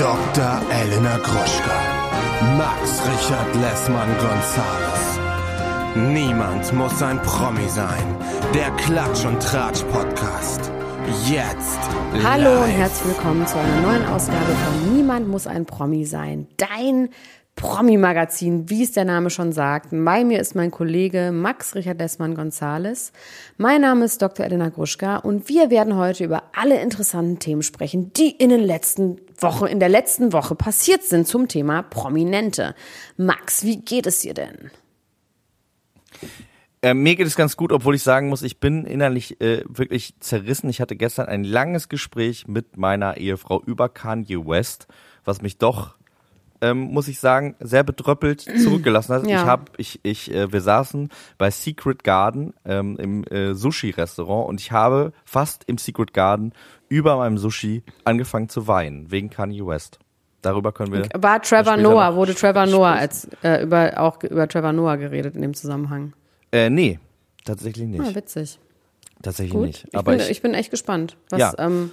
Dr. Elena Gruschka. Max Richard Lessmann Gonzales. Niemand muss ein Promi sein. Der Klatsch und Tratsch Podcast. Jetzt. Hallo live. und herzlich willkommen zu einer neuen Ausgabe von Niemand muss ein Promi sein. Dein Promi-Magazin, wie es der Name schon sagt. Bei mir ist mein Kollege Max Richard Lessmann Gonzales. Mein Name ist Dr. Elena Gruschka und wir werden heute über alle interessanten Themen sprechen, die in den letzten Wochen, in der letzten Woche passiert sind zum Thema Prominente. Max, wie geht es dir denn? Äh, mir geht es ganz gut, obwohl ich sagen muss, ich bin innerlich äh, wirklich zerrissen. Ich hatte gestern ein langes Gespräch mit meiner Ehefrau über Kanye West, was mich doch, ähm, muss ich sagen, sehr bedröppelt zurückgelassen hat. Ja. Ich habe, ich, ich, äh, wir saßen bei Secret Garden ähm, im äh, Sushi-Restaurant und ich habe fast im Secret Garden über meinem Sushi angefangen zu weinen wegen Kanye West. Darüber können wir. War Trevor Noah, wurde Trevor Noah als, äh, über, auch über Trevor Noah geredet in dem Zusammenhang. Äh, nee, tatsächlich nicht. Ah, witzig. tatsächlich Gut. nicht. Ich, Aber bin, ich, ich bin echt gespannt, was, Ja. ähm,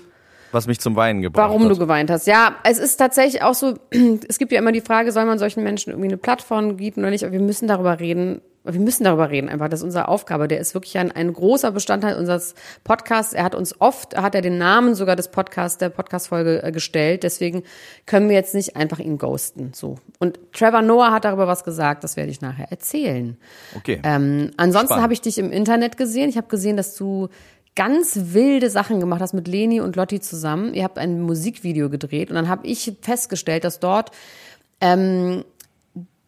was mich zum Weinen gebracht warum hat. du geweint hast. Ja, es ist tatsächlich auch so, es gibt ja immer die Frage, soll man solchen Menschen irgendwie eine Plattform bieten oder nicht? Aber wir müssen darüber reden. Wir müssen darüber reden, einfach. Das ist unsere Aufgabe. Der ist wirklich ein, ein großer Bestandteil unseres Podcasts. Er hat uns oft, hat er den Namen sogar des Podcasts, der Podcast-Folge äh, gestellt. Deswegen können wir jetzt nicht einfach ihn ghosten, so. Und Trevor Noah hat darüber was gesagt. Das werde ich nachher erzählen. Okay. Ähm, ansonsten habe ich dich im Internet gesehen. Ich habe gesehen, dass du ganz wilde Sachen gemacht hast mit Leni und Lotti zusammen. Ihr habt ein Musikvideo gedreht und dann habe ich festgestellt, dass dort ähm,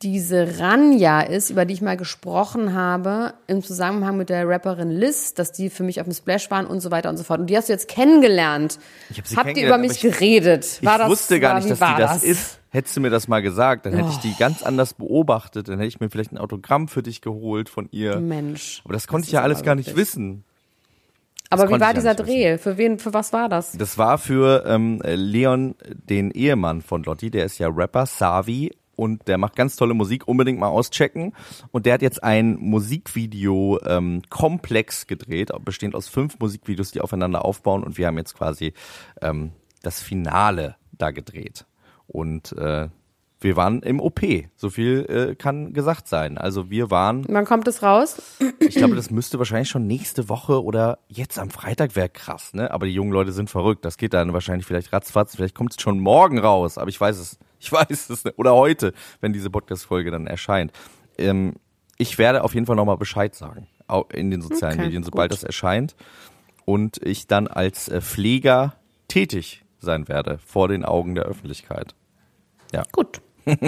diese Ranja ist, über die ich mal gesprochen habe, im Zusammenhang mit der Rapperin Liz, dass die für mich auf dem Splash waren und so weiter und so fort. Und die hast du jetzt kennengelernt. Ich hab sie Habt ihr über mich ich- geredet? War ich das, wusste gar war, nicht, dass die das, ist. Hättest du mir das mal gesagt, dann hätte ich Oh. die ganz anders beobachtet. Dann hätte ich mir vielleicht ein Autogramm für dich geholt von ihr. Mensch. Aber das konnte Das ich ja alles gar nicht wissen. Aber wie war dieser Dreh? Für wen, für was war das? Das war für ähm, Leon, den Ehemann von Lotti, der ist ja Rapper, Savi, und der macht ganz tolle Musik, unbedingt mal auschecken. Und der hat jetzt ein Musikvideo ähm, komplex gedreht, bestehend aus fünf Musikvideos, die aufeinander aufbauen. Und wir haben jetzt quasi ähm, das Finale da gedreht. Und äh, wir waren im OP. So viel äh, kann gesagt sein. Also wir waren Wann kommt es raus? ich glaube, das müsste wahrscheinlich schon nächste Woche oder jetzt am Freitag wäre krass, ne? Aber die jungen Leute sind verrückt. Das geht dann wahrscheinlich vielleicht ratzfatz. Vielleicht kommt es schon morgen raus. Aber ich weiß es. Ich weiß es. Oder heute, wenn diese Podcast-Folge dann erscheint. Ähm, ich werde auf jeden Fall nochmal Bescheid sagen. Au- In den sozialen Okay, Medien, sobald gut. das erscheint. Und ich dann als äh, Pfleger tätig sein werde vor den Augen der Öffentlichkeit. Gut.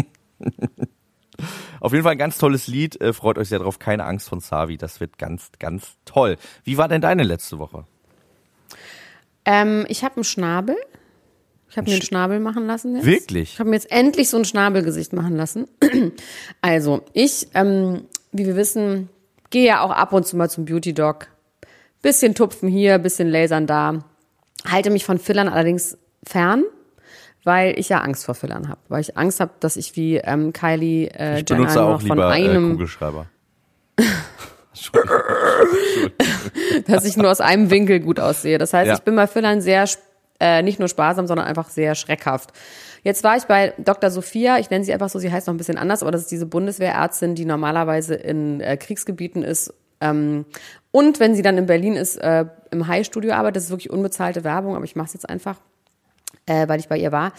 Auf jeden Fall ein ganz tolles Lied. Äh, freut euch sehr drauf. Keine Angst von Savi. Das wird ganz, ganz toll. Wie war denn deine letzte Woche? Ähm, ich habe einen Schnabel. Ich habe mir einen Schnabel machen lassen jetzt. Wirklich? Ich habe mir jetzt endlich so ein Schnabelgesicht machen lassen. also, ich, ähm, wie wir wissen, gehe ja auch ab und zu mal zum Beauty Dog. Bisschen tupfen hier, bisschen lasern da. Halte mich von Fillern allerdings fern, weil ich ja Angst vor Fillern habe. Weil ich Angst habe, dass ich wie ähm, Kylie äh, Ich benutze nur auch noch von lieber äh, einem Kugelschreiber. dass ich nur aus einem Winkel gut aussehe. Das heißt, Ja. ich bin bei Fillern sehr, äh, nicht nur sparsam, sondern einfach sehr schreckhaft. Jetzt war ich bei Dr. Sophia, ich nenne sie einfach so, sie heißt noch ein bisschen anders, aber das ist diese Bundeswehrärztin, die normalerweise in äh, Kriegsgebieten ist. Ähm, und wenn sie dann in Berlin ist, äh, im High-Studio arbeitet, das ist wirklich unbezahlte Werbung, aber ich mache es jetzt einfach, äh, weil ich bei ihr war.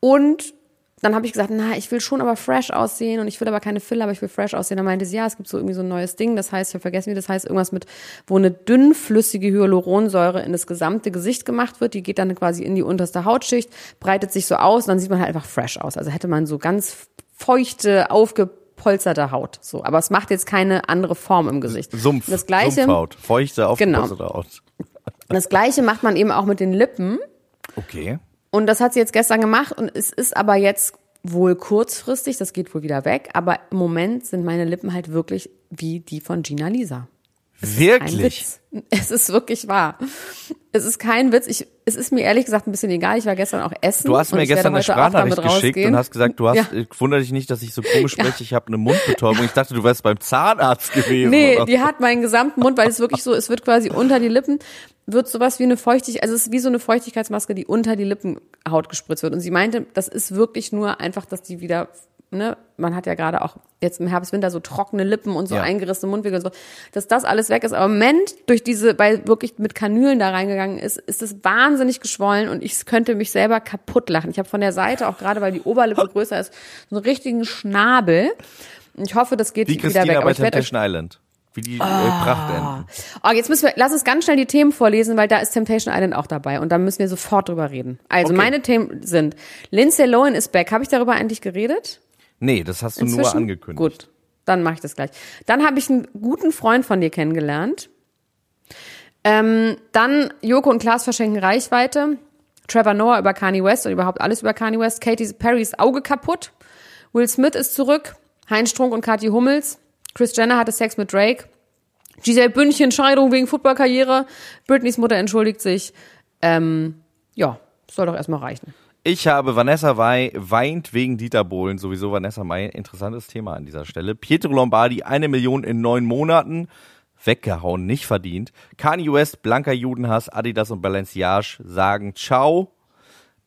Und dann habe ich gesagt, na, ich will schon aber fresh aussehen und ich will aber keine Filler, aber ich will fresh aussehen. Dann meinte sie, ja, es gibt so irgendwie so ein neues Ding, das heißt, ich habe vergessen, wie das heißt, irgendwas mit, wo eine dünnflüssige Hyaluronsäure in das gesamte Gesicht gemacht wird. Die geht dann quasi in die unterste Hautschicht, breitet sich so aus und dann sieht man halt einfach fresh aus. Also hätte man so ganz feuchte, aufgepolsterte Haut. So, aber es macht jetzt keine andere Form im Gesicht. Sumpf, das gleiche, Sumpfhaut, feuchte, Genau. aufgepasste Haut. das gleiche macht man eben auch mit den Lippen. Okay. Und das hat sie jetzt gestern gemacht und es ist aber jetzt wohl kurzfristig, das geht wohl wieder weg, aber im Moment sind meine Lippen halt wirklich wie die von Gina Lisa. Kein Wirklich? Es ist wirklich wahr. Es ist kein Witz. Ich, es ist mir ehrlich gesagt ein bisschen egal. Ich war gestern auch essen. Du hast mir gestern eine Sprachnachricht geschickt und hast gesagt, du hast, Ja. ich wundere dich nicht, dass ich so komisch spreche, ich habe eine Mundbetäubung. Ich dachte, du wärst beim Zahnarzt gewesen. Nee, die hat meinen gesamten Mund, weil es wirklich so, es wird quasi unter die Lippen, wird sowas wie eine Feuchtigkeit, also es ist wie so eine Feuchtigkeitsmaske, die unter die Lippenhaut gespritzt wird. Und sie meinte, das ist wirklich nur einfach, dass die wieder, ne, man hat ja gerade auch jetzt im Herbst, Winter so trockene Lippen und so Ja. eingerissene Mundwinkel und so, dass das alles weg ist. Aber im Moment durch diese, weil wirklich mit Kanülen da reingegangen ist, ist es wahnsinnig geschwollen und ich könnte mich selber kaputt lachen. Ich habe von der Seite, auch gerade weil die Oberlippe größer ist, so einen richtigen Schnabel. Und ich hoffe, das geht Wie wieder weg. Christina Aber bei ich Temptation Island. Wie die äh, Prachtenten. Oh, jetzt müssen wir, lass uns ganz schnell die Themen vorlesen, weil da ist Temptation Island auch dabei und da müssen wir sofort drüber reden. Also Okay. meine Themen sind, Lindsay Lohan ist back. Habe ich darüber eigentlich geredet? Nee, das hast du nur Inzwischen? angekündigt. Gut, dann mache ich das gleich. Dann habe ich einen guten Freund von dir kennengelernt. Ähm, dann Joko und Klaas verschenken Reichweite. Trevor Noah über Kanye West und überhaupt alles über Kanye West. Katy Perrys Auge kaputt. Will Smith ist zurück. Heinz Strunk und Kathi Hummels. Chris Jenner hatte Sex mit Drake. Giselle Bündchen, Scheidung wegen Footballkarriere. Britneys Mutter entschuldigt sich. Ähm, ja, soll doch erstmal reichen. Ich habe Vanessa Wei weint wegen Dieter Bohlen, sowieso Vanessa Mai, interessantes Thema an dieser Stelle. Pietro Lombardi, eine Million in neun Monaten, weggehauen, nicht verdient. Kanye West, blanker Judenhass, Adidas und Balenciage sagen Ciao.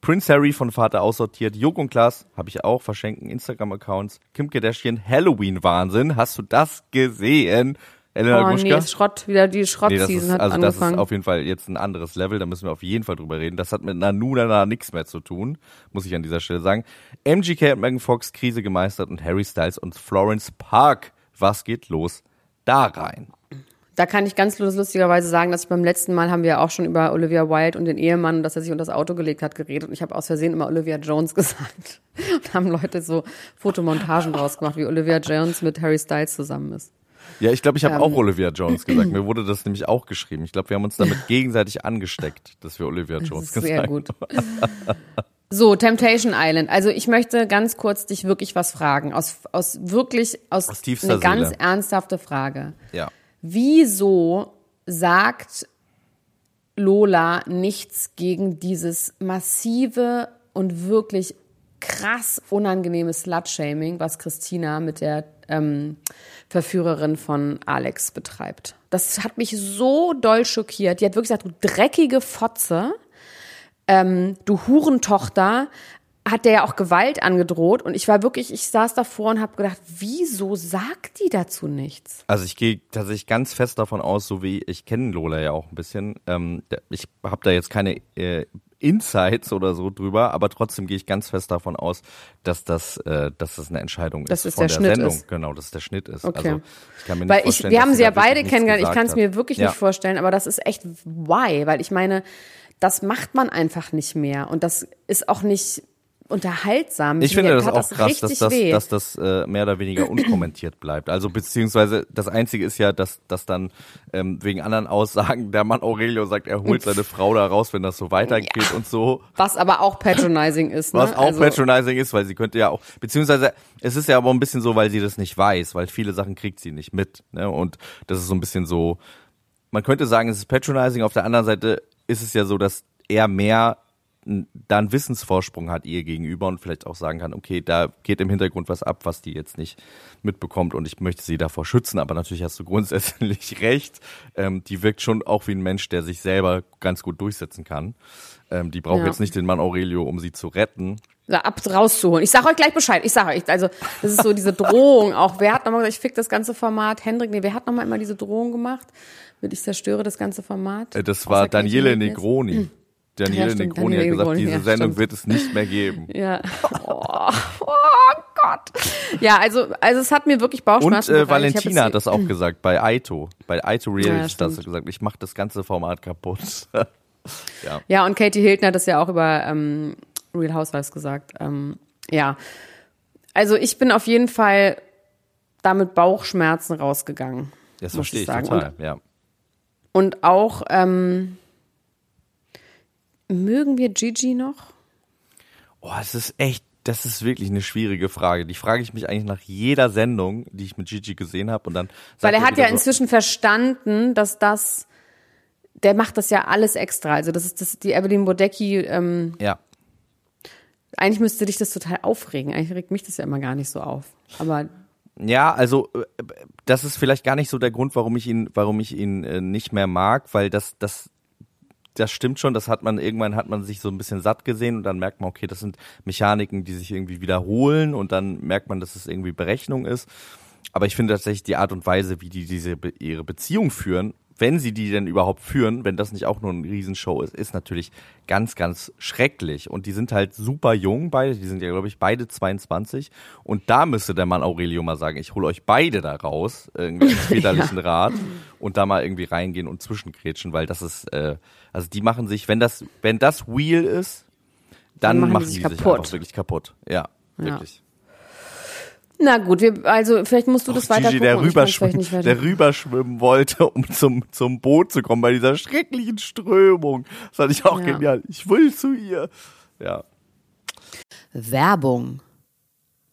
Prince Harry von Vater aussortiert, Joko und Klaas, habe ich auch, verschenken Instagram-Accounts. Kim Kardashian, Halloween-Wahnsinn, hast du das gesehen? Elena Oh nee, Gruschka? ist Schrott, wieder die Nee, Schrottseason ist, hat also das ist angefangen. auf jeden Fall jetzt ein anderes Level, da müssen wir auf jeden Fall drüber reden. Das hat mit Nanuna nichts mehr zu tun, muss ich an dieser Stelle sagen. MGK und Megan Fox Krise gemeistert und Harry Styles und Florence Park. Was geht los da rein? Da kann ich ganz lustigerweise sagen, dass ich beim letzten Mal haben wir auch schon über Olivia Wilde und den Ehemann, dass er sich unter das Auto gelegt hat, geredet. Und ich habe aus Versehen immer Olivia Jones gesagt. Und haben Leute so Fotomontagen draus gemacht, wie Olivia Jones mit Harry Styles zusammen ist. Ja, ich glaube, ich habe Ähm. auch Olivia Jones gesagt. Mir wurde das nämlich auch geschrieben. Ich glaube, wir haben uns damit gegenseitig angesteckt, dass wir Olivia Jones Das ist sehr gesagt gut. So, Temptation Island. Also ich möchte ganz kurz dich wirklich was fragen. Aus, aus wirklich, aus, Aus eine ganz Seele. ernsthafte Frage. Ja. Wieso sagt Lola nichts gegen dieses massive und wirklich krass unangenehme Slut-Shaming, was Christina mit der ähm, Verführerin von Alex betreibt? Das hat mich so doll schockiert. Die hat wirklich gesagt, du dreckige Fotze, ähm, du Hurentochter, hat der ja auch Gewalt angedroht und ich war wirklich, ich saß davor und habe gedacht, wieso sagt die dazu nichts? Also ich gehe tatsächlich ganz fest davon aus, so wie ich kenne Lola ja auch ein bisschen. Ähm, ich habe da jetzt keine äh, Insights oder so drüber, aber trotzdem gehe ich ganz fest davon aus, dass das, äh, dass das eine Entscheidung Dass ist es von der der, Schnitt Sendung. ist. Genau, dass es der Schnitt ist. Okay. Also ich kann mir nicht Weil ich, vorstellen, wir haben sie ja beide kennengelernt. Ich kann es mir wirklich ja. nicht vorstellen, aber das ist echt why, weil ich meine, das macht man einfach nicht mehr und das ist auch nicht unterhaltsam. Ich finde das auch krass, dass das, weh. dass das äh, mehr oder weniger unkommentiert bleibt. Also beziehungsweise das Einzige ist ja, dass, dass dann ähm, wegen anderen Aussagen der Mann Aurelio sagt, er holt seine Frau da raus, wenn das so weitergeht und so. was aber auch patronizing ist. Ne? Was auch also, patronizing ist, weil sie könnte ja auch, beziehungsweise es ist ja aber ein bisschen so, weil sie das nicht weiß, weil viele Sachen kriegt sie nicht mit. Ne? Und das ist so ein bisschen so, man könnte sagen, es ist patronizing, auf der anderen Seite ist es ja so, dass er mehr da einen Wissensvorsprung hat ihr gegenüber und vielleicht auch sagen kann, okay, da geht im Hintergrund was ab, was die jetzt nicht mitbekommt und ich möchte sie davor schützen, aber natürlich hast du grundsätzlich recht. Ähm, die wirkt schon auch wie ein Mensch, der sich selber ganz gut durchsetzen kann. Ähm, die braucht Ja. jetzt nicht den Mann Aurelio, um sie zu retten. da ab rauszuholen. Ich sag euch gleich Bescheid. Ich sag euch, also das ist so diese Drohung auch. Wer hat nochmal gesagt, ich fick das ganze Format? Hendrik, nee, wer hat nochmal immer diese Drohung gemacht? Mit ich zerstöre das ganze Format? Äh, Das Außer war Katie Daniele. Negroni. Daniele Ja, Negroni hat gesagt, diese ja, Sendung stimmt. wird es nicht mehr geben. Ja. Oh, oh Gott. Ja, also, also es hat mir wirklich Und Bauchschmerzen äh. Ich hab Valentina hat das auch gesagt bei Aito. Bei Aito Reality Ja, hat gesagt, ich mache das ganze Format kaputt. Ja, und Katie Hilton hat das ja auch über ähm, Real Housewives gesagt. Ähm, ja. Also ich bin auf jeden Fall da mit Bauchschmerzen rausgegangen. Das verstehe ich sagen. total, ja. Und auch, ähm, mögen wir Gigi noch? Oh, es ist echt Das ist wirklich eine schwierige Frage. Die frage ich mich eigentlich nach jeder Sendung, die ich mit Gigi gesehen habe. Und dann Weil er hat ja so, inzwischen verstanden, dass das, der macht das ja alles extra. Also das ist das, die Evelyn Bodecki, ähm, Ja, eigentlich müsste dich das total aufregen. Eigentlich regt mich das ja immer gar nicht so auf. Aber Ja, also äh, das ist vielleicht gar nicht so der Grund, warum ich ihn, warum ich ihn äh, nicht mehr mag, weil das, das, das stimmt schon. Das hat man irgendwann hat man sich so ein bisschen satt gesehen und dann merkt man, okay, das sind Mechaniken, die sich irgendwie wiederholen und dann merkt man, dass es irgendwie Berechnung ist. Aber ich finde tatsächlich die Art und Weise, wie die diese ihre Beziehung führen, wenn sie die denn überhaupt führen, wenn das nicht auch nur eine Riesenshow ist, ist natürlich ganz, ganz schrecklich. Und die sind halt super jung beide, die sind ja, glaube ich, beide 22. Und da müsste der Mann Aurelio mal sagen, ich hole euch beide da raus, irgendwie als väterlichen Rat und da mal irgendwie reingehen und zwischenkretschen, weil das ist, äh, also die machen sich, wenn das, wenn das Wheel ist, dann, Dann machen die sich, kaputt. einfach wirklich kaputt. Ja, Ja. wirklich. Na gut, wir, also vielleicht musst du das weiter Gigi, gucken. der rüberschwimmen, weiter- der rüberschwimmen wollte, um zum, zum Boot zu kommen bei dieser schrecklichen Strömung. Das fand ich auch Ja. genial. Ich will zu ihr. Ja. Werbung.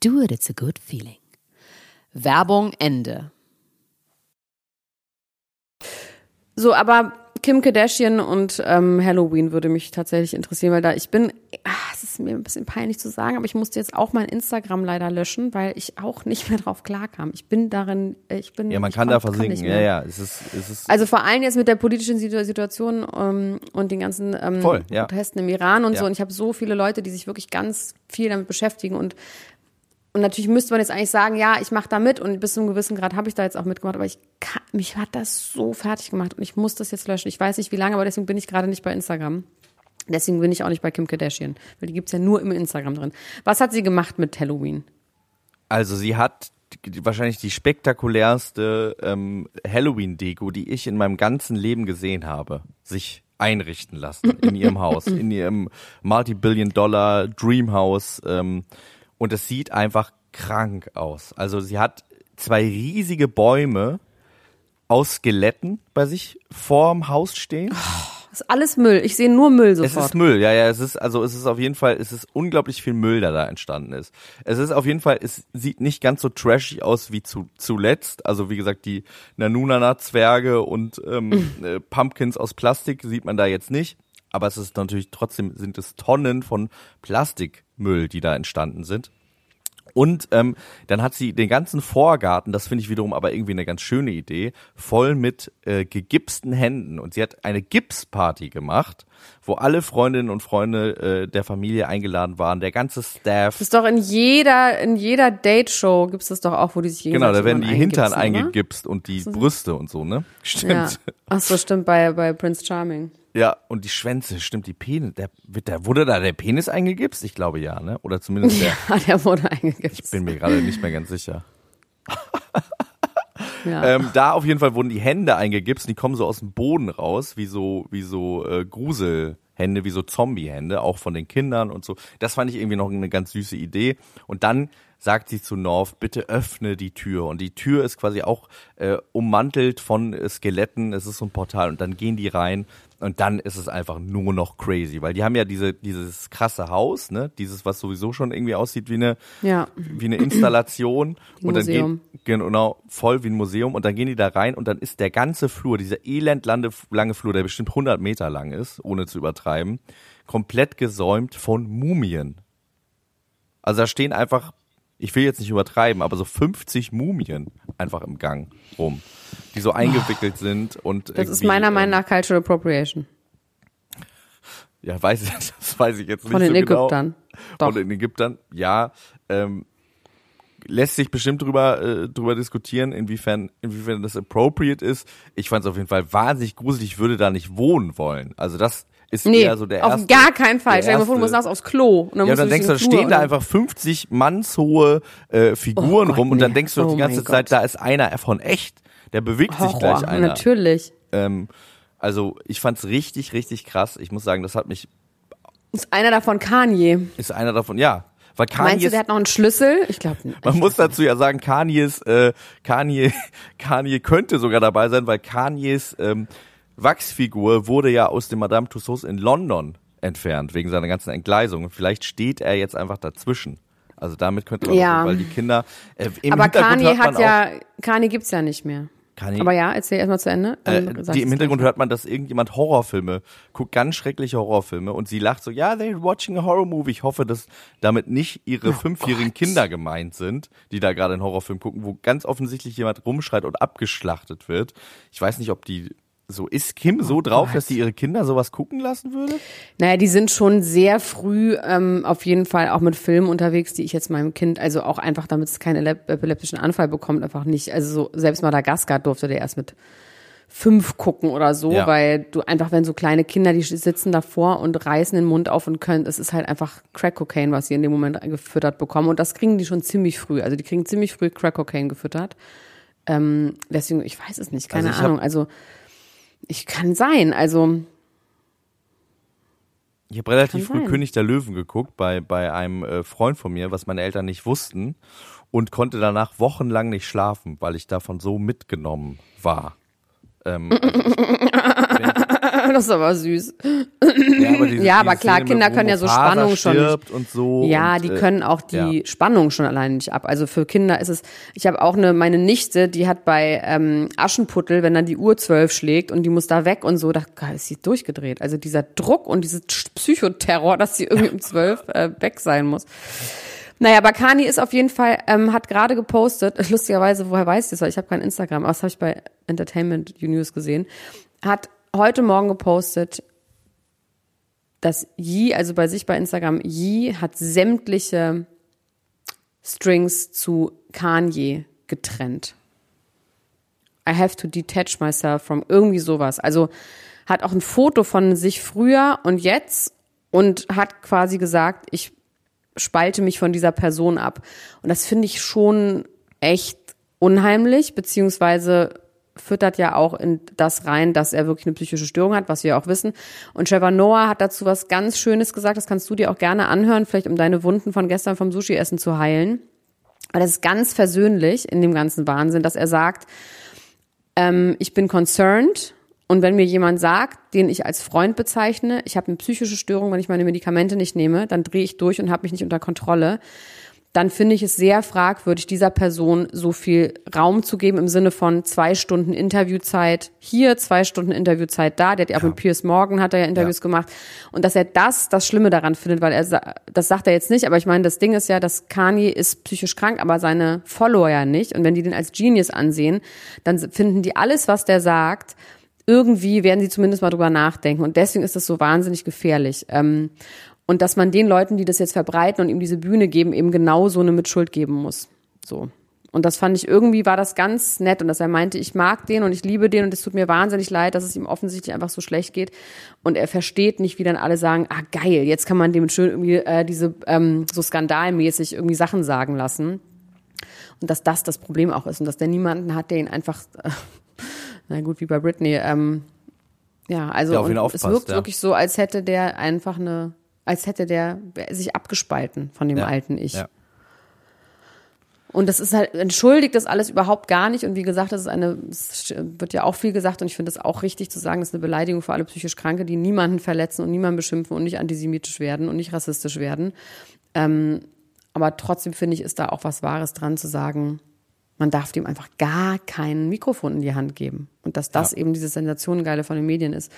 Do it, it's a good feeling. Werbung Ende. So, aber Kim Kardashian und ähm, Halloween würde mich tatsächlich interessieren, weil da ich bin, ah, es ist mir ein bisschen peinlich zu sagen, aber ich musste jetzt auch mein Instagram leider löschen, weil ich auch nicht mehr drauf klarkam. Ich bin darin, ich bin. Ja, man kann da versinken. nicht ja, ja. Es ist, es ist Also vor allem jetzt mit der politischen Situ- Situation ähm, und den ganzen ähm, Voll, ja. Protesten im Iran und Ja. so. Und ich habe so viele Leute, die sich wirklich ganz viel damit beschäftigen und und natürlich müsste man jetzt eigentlich sagen, ja, ich mache da mit und bis zu einem gewissen Grad habe ich da jetzt auch mitgemacht, aber ich kann, mich hat das so fertig gemacht und ich muss das jetzt löschen. Ich weiß nicht wie lange, aber deswegen bin ich gerade nicht bei Instagram. Deswegen bin ich auch nicht bei Kim Kardashian, weil die gibt's ja nur im Instagram drin. Was hat sie gemacht mit Halloween? Also sie hat wahrscheinlich die spektakulärste ähm, Halloween-Deko, die ich in meinem ganzen Leben gesehen habe, sich einrichten lassen in ihrem Haus, in ihrem Multi-Billion-Dollar Dreamhouse. Ähm, und es sieht einfach krank aus. Also sie hat zwei riesige Bäume aus Skeletten bei sich vorm Haus stehen. Das ist alles Müll. Ich sehe nur Müll Es sofort. ist Müll, ja, ja, es ist, also es ist auf jeden Fall, es ist unglaublich viel Müll, der da entstanden ist. Es ist auf jeden Fall, es sieht nicht ganz so trashy aus wie zu, zuletzt. Also wie gesagt, die Nanunana-Zwerge und ähm, äh, Pumpkins aus Plastik sieht man da jetzt nicht. Aber es ist natürlich trotzdem, sind es Tonnen von Plastikmüll, die da entstanden sind. Und ähm, dann hat sie den ganzen Vorgarten, das finde ich wiederum aber irgendwie eine ganz schöne Idee, voll mit äh, gegipsten Händen. Und sie hat eine Gipsparty gemacht, wo alle Freundinnen und Freunde äh, der Familie eingeladen waren, der ganze Staff. Das ist doch in jeder, in jeder Date-Show gibt's das doch auch, wo die sich Genau, da werden die Hintern oder? eingegipst und die Brüste und so, ne? Stimmt. Ja. Ach so, stimmt, bei, bei Prince Charming. Ja, und die Schwänze, stimmt, die Penis, der, wird der, wurde da der Penis eingegipst? Ich glaube ja, ne? Oder zumindest der, Ja, der wurde eingegipst. bin mir gerade nicht mehr ganz sicher. ja. Ähm, da auf jeden Fall wurden die Hände eingegipst, die kommen so aus dem Boden raus, wie so, wie so äh, Gruselhände, wie so Zombiehände, auch von den Kindern und so. Das fand ich irgendwie noch eine ganz süße Idee. Und dann sagt sie zu North, bitte öffne die Tür. Und die Tür ist quasi auch äh, ummantelt von äh, Skeletten. Es ist so ein Portal und dann gehen die rein und dann ist es einfach nur noch crazy, weil die haben ja diese dieses krasse Haus, ne, dieses was sowieso schon irgendwie aussieht wie eine Ja. wie eine Installation Wie und dann Museum. gehen genau voll wie ein Museum und dann gehen die da rein und dann ist der ganze Flur, dieser elendlange lange Flur, der bestimmt 100 Meter lang ist, ohne zu übertreiben, komplett gesäumt von Mumien. Also da stehen einfach, ich will jetzt nicht übertreiben, aber so 50 Mumien einfach im Gang rum, die so eingewickelt sind und Das ist meiner Meinung ähm, nach Cultural Appropriation. Ja, weiß ich, das weiß ich jetzt nicht Von den so genau. Ägyptern. Doch. Von den Ägyptern, ja. Ähm, lässt sich bestimmt drüber, äh, drüber diskutieren, inwiefern, inwiefern das appropriate ist. Ich fand es auf jeden Fall wahnsinnig gruselig. Ich würde da nicht wohnen wollen. Also das ist Nee, eher so der auf erste. gar keinen Fall. Stell dir mal vor, du musst nachts aufs Klo. Und dann ja, und dann denkst du, da stehen da einfach 50 mannshohe äh, Figuren Oh Gott, rum und dann nee. denkst du Oh die ganze Zeit, da ist einer von echt. Der bewegt sich Horror, gleich einer. natürlich. Ähm, also ich fand's richtig, richtig krass. Ich muss sagen, das hat mich, Ist einer davon Kanye. ist einer davon, ja. Weil Meinst Kanye du, der hat noch einen Schlüssel? Ich glaube Man muss dazu ja sagen, Kanye's, äh, Kanye, Kanye könnte sogar dabei sein, weil Kanyes ähm, Wachsfigur wurde ja aus dem Madame Tussauds in London entfernt, wegen seiner ganzen Entgleisung. Vielleicht steht er jetzt einfach dazwischen. Also damit könnte man, Ja. auch, weil die Kinder äh, im Aber man hat ja, Kanye gibt's ja nicht mehr. Kanye, Aber ja, erzähl erstmal zu Ende. äh, die, im Hintergrund hört man, dass irgendjemand Horrorfilme guckt, ganz schreckliche Horrorfilme und sie lacht so, ja, they're watching a horror movie. Ich hoffe, dass damit nicht ihre fünfjährigen Kinder gemeint sind, die da gerade einen Horrorfilm gucken, wo ganz offensichtlich jemand rumschreit und abgeschlachtet wird. Ich weiß nicht, ob die so ist Kim so drauf, dass sie ihre Kinder sowas gucken lassen würde? Naja, die sind schon sehr früh ähm, auf jeden Fall auch mit Filmen unterwegs, die ich jetzt meinem Kind, also auch einfach, damit es keinen epileptischen Anfall bekommt, einfach nicht. Also so, selbst Madagaskar durfte der erst mit fünf gucken oder so, Ja. weil du einfach, wenn so kleine Kinder, die sitzen davor und reißen den Mund auf und können, es ist halt einfach Crack Cocaine, was sie in dem Moment gefüttert bekommen. Und das kriegen die schon ziemlich früh. Also die kriegen ziemlich früh Crack Cocaine gefüttert. Ähm, deswegen, ich weiß es nicht, keine Also Ahnung. Also ich kann sein. Also Ich habe relativ früh sein. König der Löwen geguckt bei, bei einem äh, Freund von mir, was meine Eltern nicht wussten und konnte danach wochenlang nicht schlafen, weil ich davon so mitgenommen war. Ähm, das ist aber süß. ja, aber, diese, Ja, aber klar, Szene Kinder können ja so Spannung schon nicht- Und so Ja, und, die äh, können auch die ja. Spannung schon alleine nicht ab. Also für Kinder ist es, ich habe auch eine, meine Nichte, die hat bei ähm, Aschenputtel, wenn dann die Uhr zwölf schlägt und die muss da weg und so, da ist sie durchgedreht. Also dieser Druck und dieses Psychoterror, dass sie irgendwie um zwölf äh, weg sein muss. Naja, aber Kani ist auf jeden Fall, ähm, hat gerade gepostet, lustigerweise, woher weiß ich das, weil ich habe kein Instagram, aber das habe ich bei Entertainment News gesehen, hat heute Morgen gepostet, dass Yi, also bei sich bei Instagram, Yi hat sämtliche Strings zu Kanye getrennt. I have to detach myself from irgendwie sowas. Also hat auch ein Foto von sich früher und jetzt und hat quasi gesagt, ich spalte mich von dieser Person ab. Und das finde ich schon echt unheimlich, beziehungsweise füttert ja auch in das rein, dass er wirklich eine psychische Störung hat, was wir auch wissen. Und Trevor Noah hat dazu was ganz Schönes gesagt, das kannst du dir auch gerne anhören, vielleicht um deine Wunden von gestern vom Sushi-Essen zu heilen. Aber das ist ganz versöhnlich in dem ganzen Wahnsinn, dass er sagt, ähm, ich bin concerned und wenn mir jemand sagt, den ich als Freund bezeichne, ich habe eine psychische Störung, wenn ich meine Medikamente nicht nehme, dann drehe ich durch und habe mich nicht unter Kontrolle, dann finde ich es sehr fragwürdig, dieser Person so viel Raum zu geben im Sinne von zwei Stunden Interviewzeit hier, zwei Stunden Interviewzeit da. Der hat ja auch mit Piers Morgan hat er ja Interviews ja. gemacht. Und dass er das das Schlimme daran findet, weil er, das sagt er jetzt nicht, aber ich meine, das Ding ist ja, dass Kanye ist psychisch krank, aber seine Follower ja nicht. Und wenn die den als Genius ansehen, dann finden die alles, was der sagt, irgendwie werden sie zumindest mal drüber nachdenken. Und deswegen ist das so wahnsinnig gefährlich. Ähm, und dass man den Leuten, die das jetzt verbreiten und ihm diese Bühne geben, eben genau so eine Mitschuld geben muss. So. Und das fand ich irgendwie war das ganz nett und dass er meinte, ich mag den und ich liebe den und es tut mir wahnsinnig leid, dass es ihm offensichtlich einfach so schlecht geht. Und er versteht nicht, wie dann alle sagen, ah geil, jetzt kann man dem schön irgendwie äh, diese ähm, so skandalmäßig irgendwie Sachen sagen lassen. Und dass das das Problem auch ist und dass der niemanden hat, der ihn einfach, äh, na gut, wie bei Britney, ähm, ja, also es wirkt ja. wirklich so, als hätte der einfach eine als hätte der sich abgespalten von dem ja, alten Ich. Ja. Und das ist halt, entschuldigt das alles überhaupt gar nicht. Und wie gesagt, das ist eine, es wird ja auch viel gesagt und ich finde es auch richtig zu sagen, das ist eine Beleidigung für alle psychisch Kranke, die niemanden verletzen und niemanden beschimpfen und nicht antisemitisch werden und nicht rassistisch werden. Ähm, aber trotzdem finde ich, ist da auch was Wahres dran zu sagen, man darf dem einfach gar kein Mikrofon in die Hand geben. Und dass das ja. eben diese Sensationengeile von den Medien ist.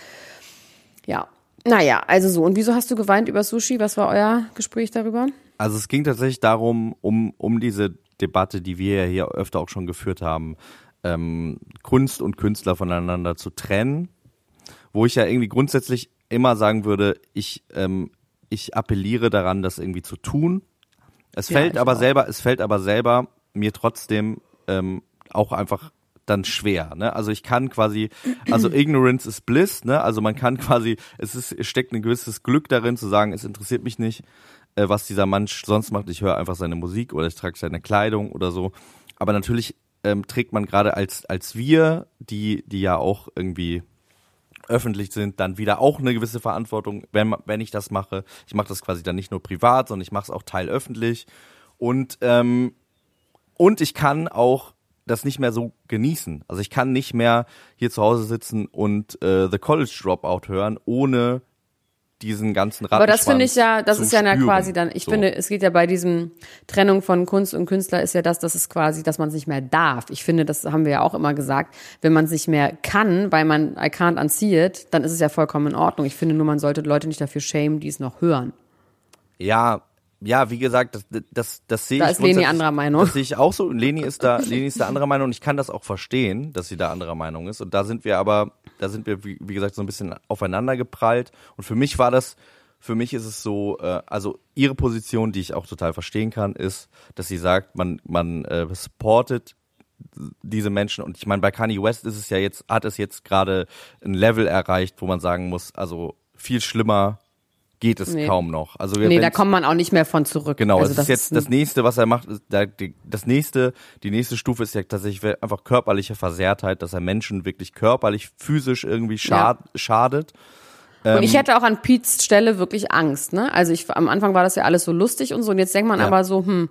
Ja, naja, also so. Und wieso hast du geweint über Sushi? Was war euer Gespräch darüber? Also es ging tatsächlich darum, um, um diese Debatte, die wir ja hier öfter auch schon geführt haben, ähm, Kunst und Künstler voneinander zu trennen. Wo ich ja irgendwie grundsätzlich immer sagen würde, ich, ähm, ich appelliere daran, das irgendwie zu tun. Es fällt ja, aber auch. selber, es fällt aber selber mir trotzdem ähm, auch einfach dann schwer. Ne? Also ich kann quasi, also Ignorance is Bliss, ne? Also man kann quasi, es ist, es steckt ein gewisses Glück darin zu sagen, es interessiert mich nicht, äh, was dieser Mann sonst macht. Ich höre einfach seine Musik oder ich trage seine Kleidung oder so. Aber natürlich ähm, trägt man gerade als als wir, die die ja auch irgendwie öffentlich sind, dann wieder auch eine gewisse Verantwortung, wenn wenn ich das mache. Ich mache das quasi dann nicht nur privat, sondern ich mache es auch teilöffentlich und ähm, und ich kann auch das nicht mehr so genießen. Also ich kann nicht mehr hier zu Hause sitzen und äh, The College Dropout hören, ohne diesen ganzen Rattenschwanz Aber das finde ich ja, das ist ja spüren. quasi dann, ich so. finde, es geht ja bei diesem Trennung von Kunst und Künstler ist ja das, dass es quasi, dass man es nicht mehr darf. Ich finde, das haben wir ja auch immer gesagt, wenn man es nicht mehr kann, weil man I can't unsee it, dann ist es ja vollkommen in Ordnung. Ich finde nur, man sollte Leute nicht dafür schämen, die es noch hören. Ja, ja, wie gesagt, das, das, das sehe da ich. Da ist Leni anderer Meinung. Das sehe ich auch so. Leni ist da, Leni ist da anderer Meinung und ich kann das auch verstehen, dass sie da anderer Meinung ist. Und da sind wir aber, da sind wir, wie, wie gesagt, so ein bisschen aufeinander geprallt. Und für mich war das, für mich ist es so, äh, also ihre Position, die ich auch total verstehen kann, ist, dass sie sagt, man, man äh, supportet diese Menschen und ich meine, bei Kanye West ist es ja jetzt, hat es jetzt gerade ein Level erreicht, wo man sagen muss, also viel schlimmer geht es nee. kaum noch. Also nee, da kommt man auch nicht mehr von zurück. Genau, also das ist jetzt das nächste, was er macht. Das nächste, die nächste Stufe ist ja tatsächlich einfach körperliche Versehrtheit, dass er Menschen wirklich körperlich, physisch irgendwie schad, ja. schadet. Und ich ähm, hätte auch an Pete's Stelle wirklich Angst, ne? Also ich am Anfang war das ja alles so lustig und so und jetzt denkt man ja. aber so, hm,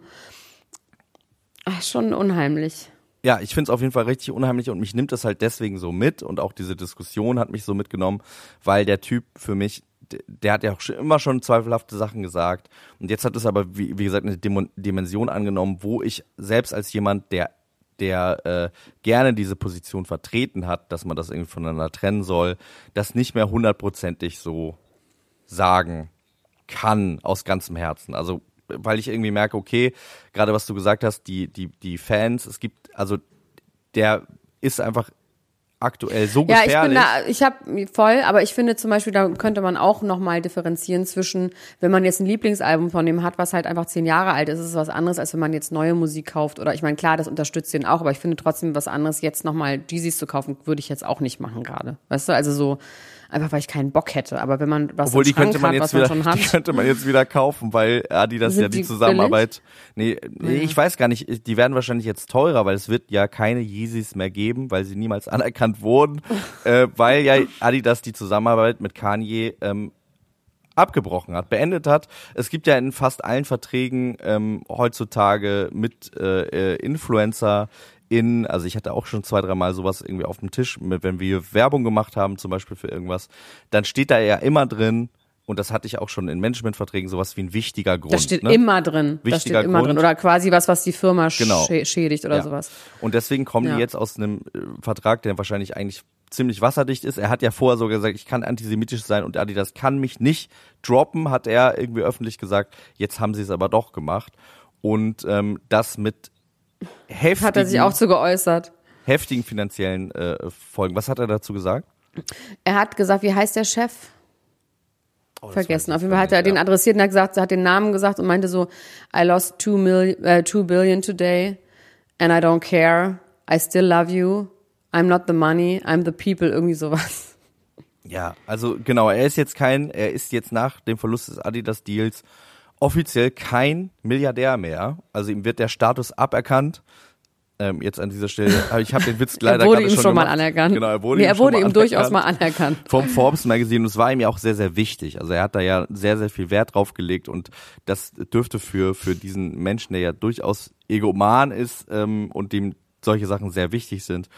ach, schon unheimlich. Ja, ich finde es auf jeden Fall richtig unheimlich und mich nimmt das halt deswegen so mit und auch diese Diskussion hat mich so mitgenommen, weil der Typ für mich der hat ja auch immer schon zweifelhafte Sachen gesagt. Und jetzt hat es aber, wie, wie gesagt, eine Dimension angenommen, wo ich selbst als jemand, der der äh, gerne diese Position vertreten hat, dass man das irgendwie voneinander trennen soll, das nicht mehr hundertprozentig so sagen kann aus ganzem Herzen. Also weil ich irgendwie merke, okay, gerade was du gesagt hast, die die die Fans, es gibt also der ist einfach aktuell so Ja, gefährlich. ich bin da, ich habe voll, aber ich finde zum Beispiel, da könnte man auch nochmal differenzieren zwischen, wenn man jetzt ein Lieblingsalbum von dem hat, was halt einfach zehn Jahre alt ist, ist es was anderes, als wenn man jetzt neue Musik kauft. Oder ich meine, klar, das unterstützt den auch, aber ich finde trotzdem was anderes, jetzt nochmal Jeezys zu kaufen, würde ich jetzt auch nicht machen gerade. Weißt du, also so, einfach weil ich keinen Bock hätte. Aber wenn man was Obwohl, die könnte man hat, jetzt was man wieder, schon die hat. könnte man jetzt wieder kaufen, weil Adidas ja die die Zusammenarbeit, nee, nee, ich weiß gar nicht, die werden wahrscheinlich jetzt teurer, weil es wird ja keine Yeezys mehr geben, weil sie niemals anerkannt wurden, äh, weil ja Adidas die Zusammenarbeit mit Kanye, ähm, abgebrochen hat, beendet hat. Es gibt ja in fast allen Verträgen ähm, heutzutage mit äh, äh, Influencer in, also ich hatte auch schon zwei, dreimal sowas irgendwie auf dem Tisch, mit, wenn wir Werbung gemacht haben, zum Beispiel für irgendwas, dann steht da ja immer drin, und das hatte ich auch schon in Managementverträgen, sowas wie ein wichtiger Grund. Das steht ne? immer drin. das Wichtiger steht immer Grund. drin. Oder quasi was, was die Firma Genau. schä- schädigt oder Ja. sowas. Und deswegen kommen Ja. die jetzt aus einem äh, Vertrag, der wahrscheinlich eigentlich ziemlich wasserdicht ist. Er hat ja vorher so gesagt, ich kann antisemitisch sein und Adidas kann mich nicht droppen, hat er irgendwie öffentlich gesagt. Jetzt haben sie es aber doch gemacht. Und ähm, das mit heftigen, Hat er sich auch zu geäußert. heftigen finanziellen äh, Folgen. Was hat er dazu gesagt? Er hat gesagt, wie heißt der Chef? Oh, Vergessen. Auf jeden Fall hat er den adressiert und hat gesagt, hat den Namen gesagt und meinte so, I lost two, million, äh, two billion today and I don't care. I still love you. I'm not the money. I'm the people. Irgendwie sowas. Ja, also genau, er ist jetzt kein, er ist jetzt nach dem Verlust des Adidas-Deals offiziell kein Milliardär mehr. Also ihm wird der Status aberkannt. Ähm, jetzt an dieser Stelle, ich habe den Witz leider er wurde ihm schon, schon mal anerkannt. Genau, er wurde nee, ihm er wurde mal ihm durchaus mal anerkannt. vom Forbes Magazine und es war ihm ja auch sehr, sehr wichtig. Also er hat da ja sehr, sehr viel Wert drauf gelegt und das dürfte für, für diesen Menschen, der ja durchaus egoman ist ähm, und dem solche Sachen sehr wichtig sind,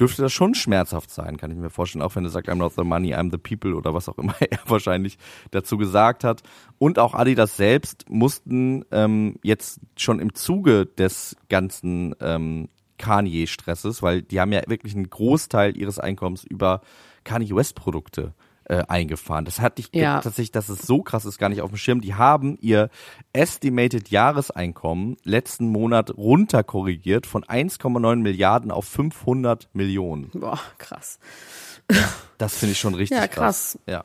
dürfte das schon schmerzhaft sein, kann ich mir vorstellen, auch wenn er sagt, I'm not the money, I'm the people oder was auch immer er wahrscheinlich dazu gesagt hat. Und auch Adidas selbst mussten ähm, jetzt schon im Zuge des ganzen ähm, Kanye-Stresses, weil die haben ja wirklich einen Großteil ihres Einkommens über Kanye West-Produkte äh, eingefahren. Das hatte ich Ja. tatsächlich, dass es so krass ist, gar nicht auf dem Schirm. Die haben ihr estimated Jahreseinkommen letzten Monat runterkorrigiert von 1,9 Milliarden auf 500 Millionen. Boah, krass. Das finde ich schon richtig Ja, krass. krass. Ja.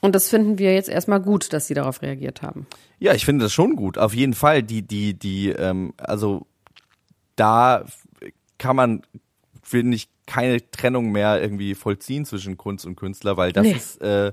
Und das finden wir jetzt erstmal gut, dass sie darauf reagiert haben. Ja, ich finde das schon gut. Auf jeden Fall. Die, die, die, ähm, also da kann man, finde ich, keine Trennung mehr irgendwie vollziehen zwischen Kunst und Künstler, weil das Nee. ist, äh,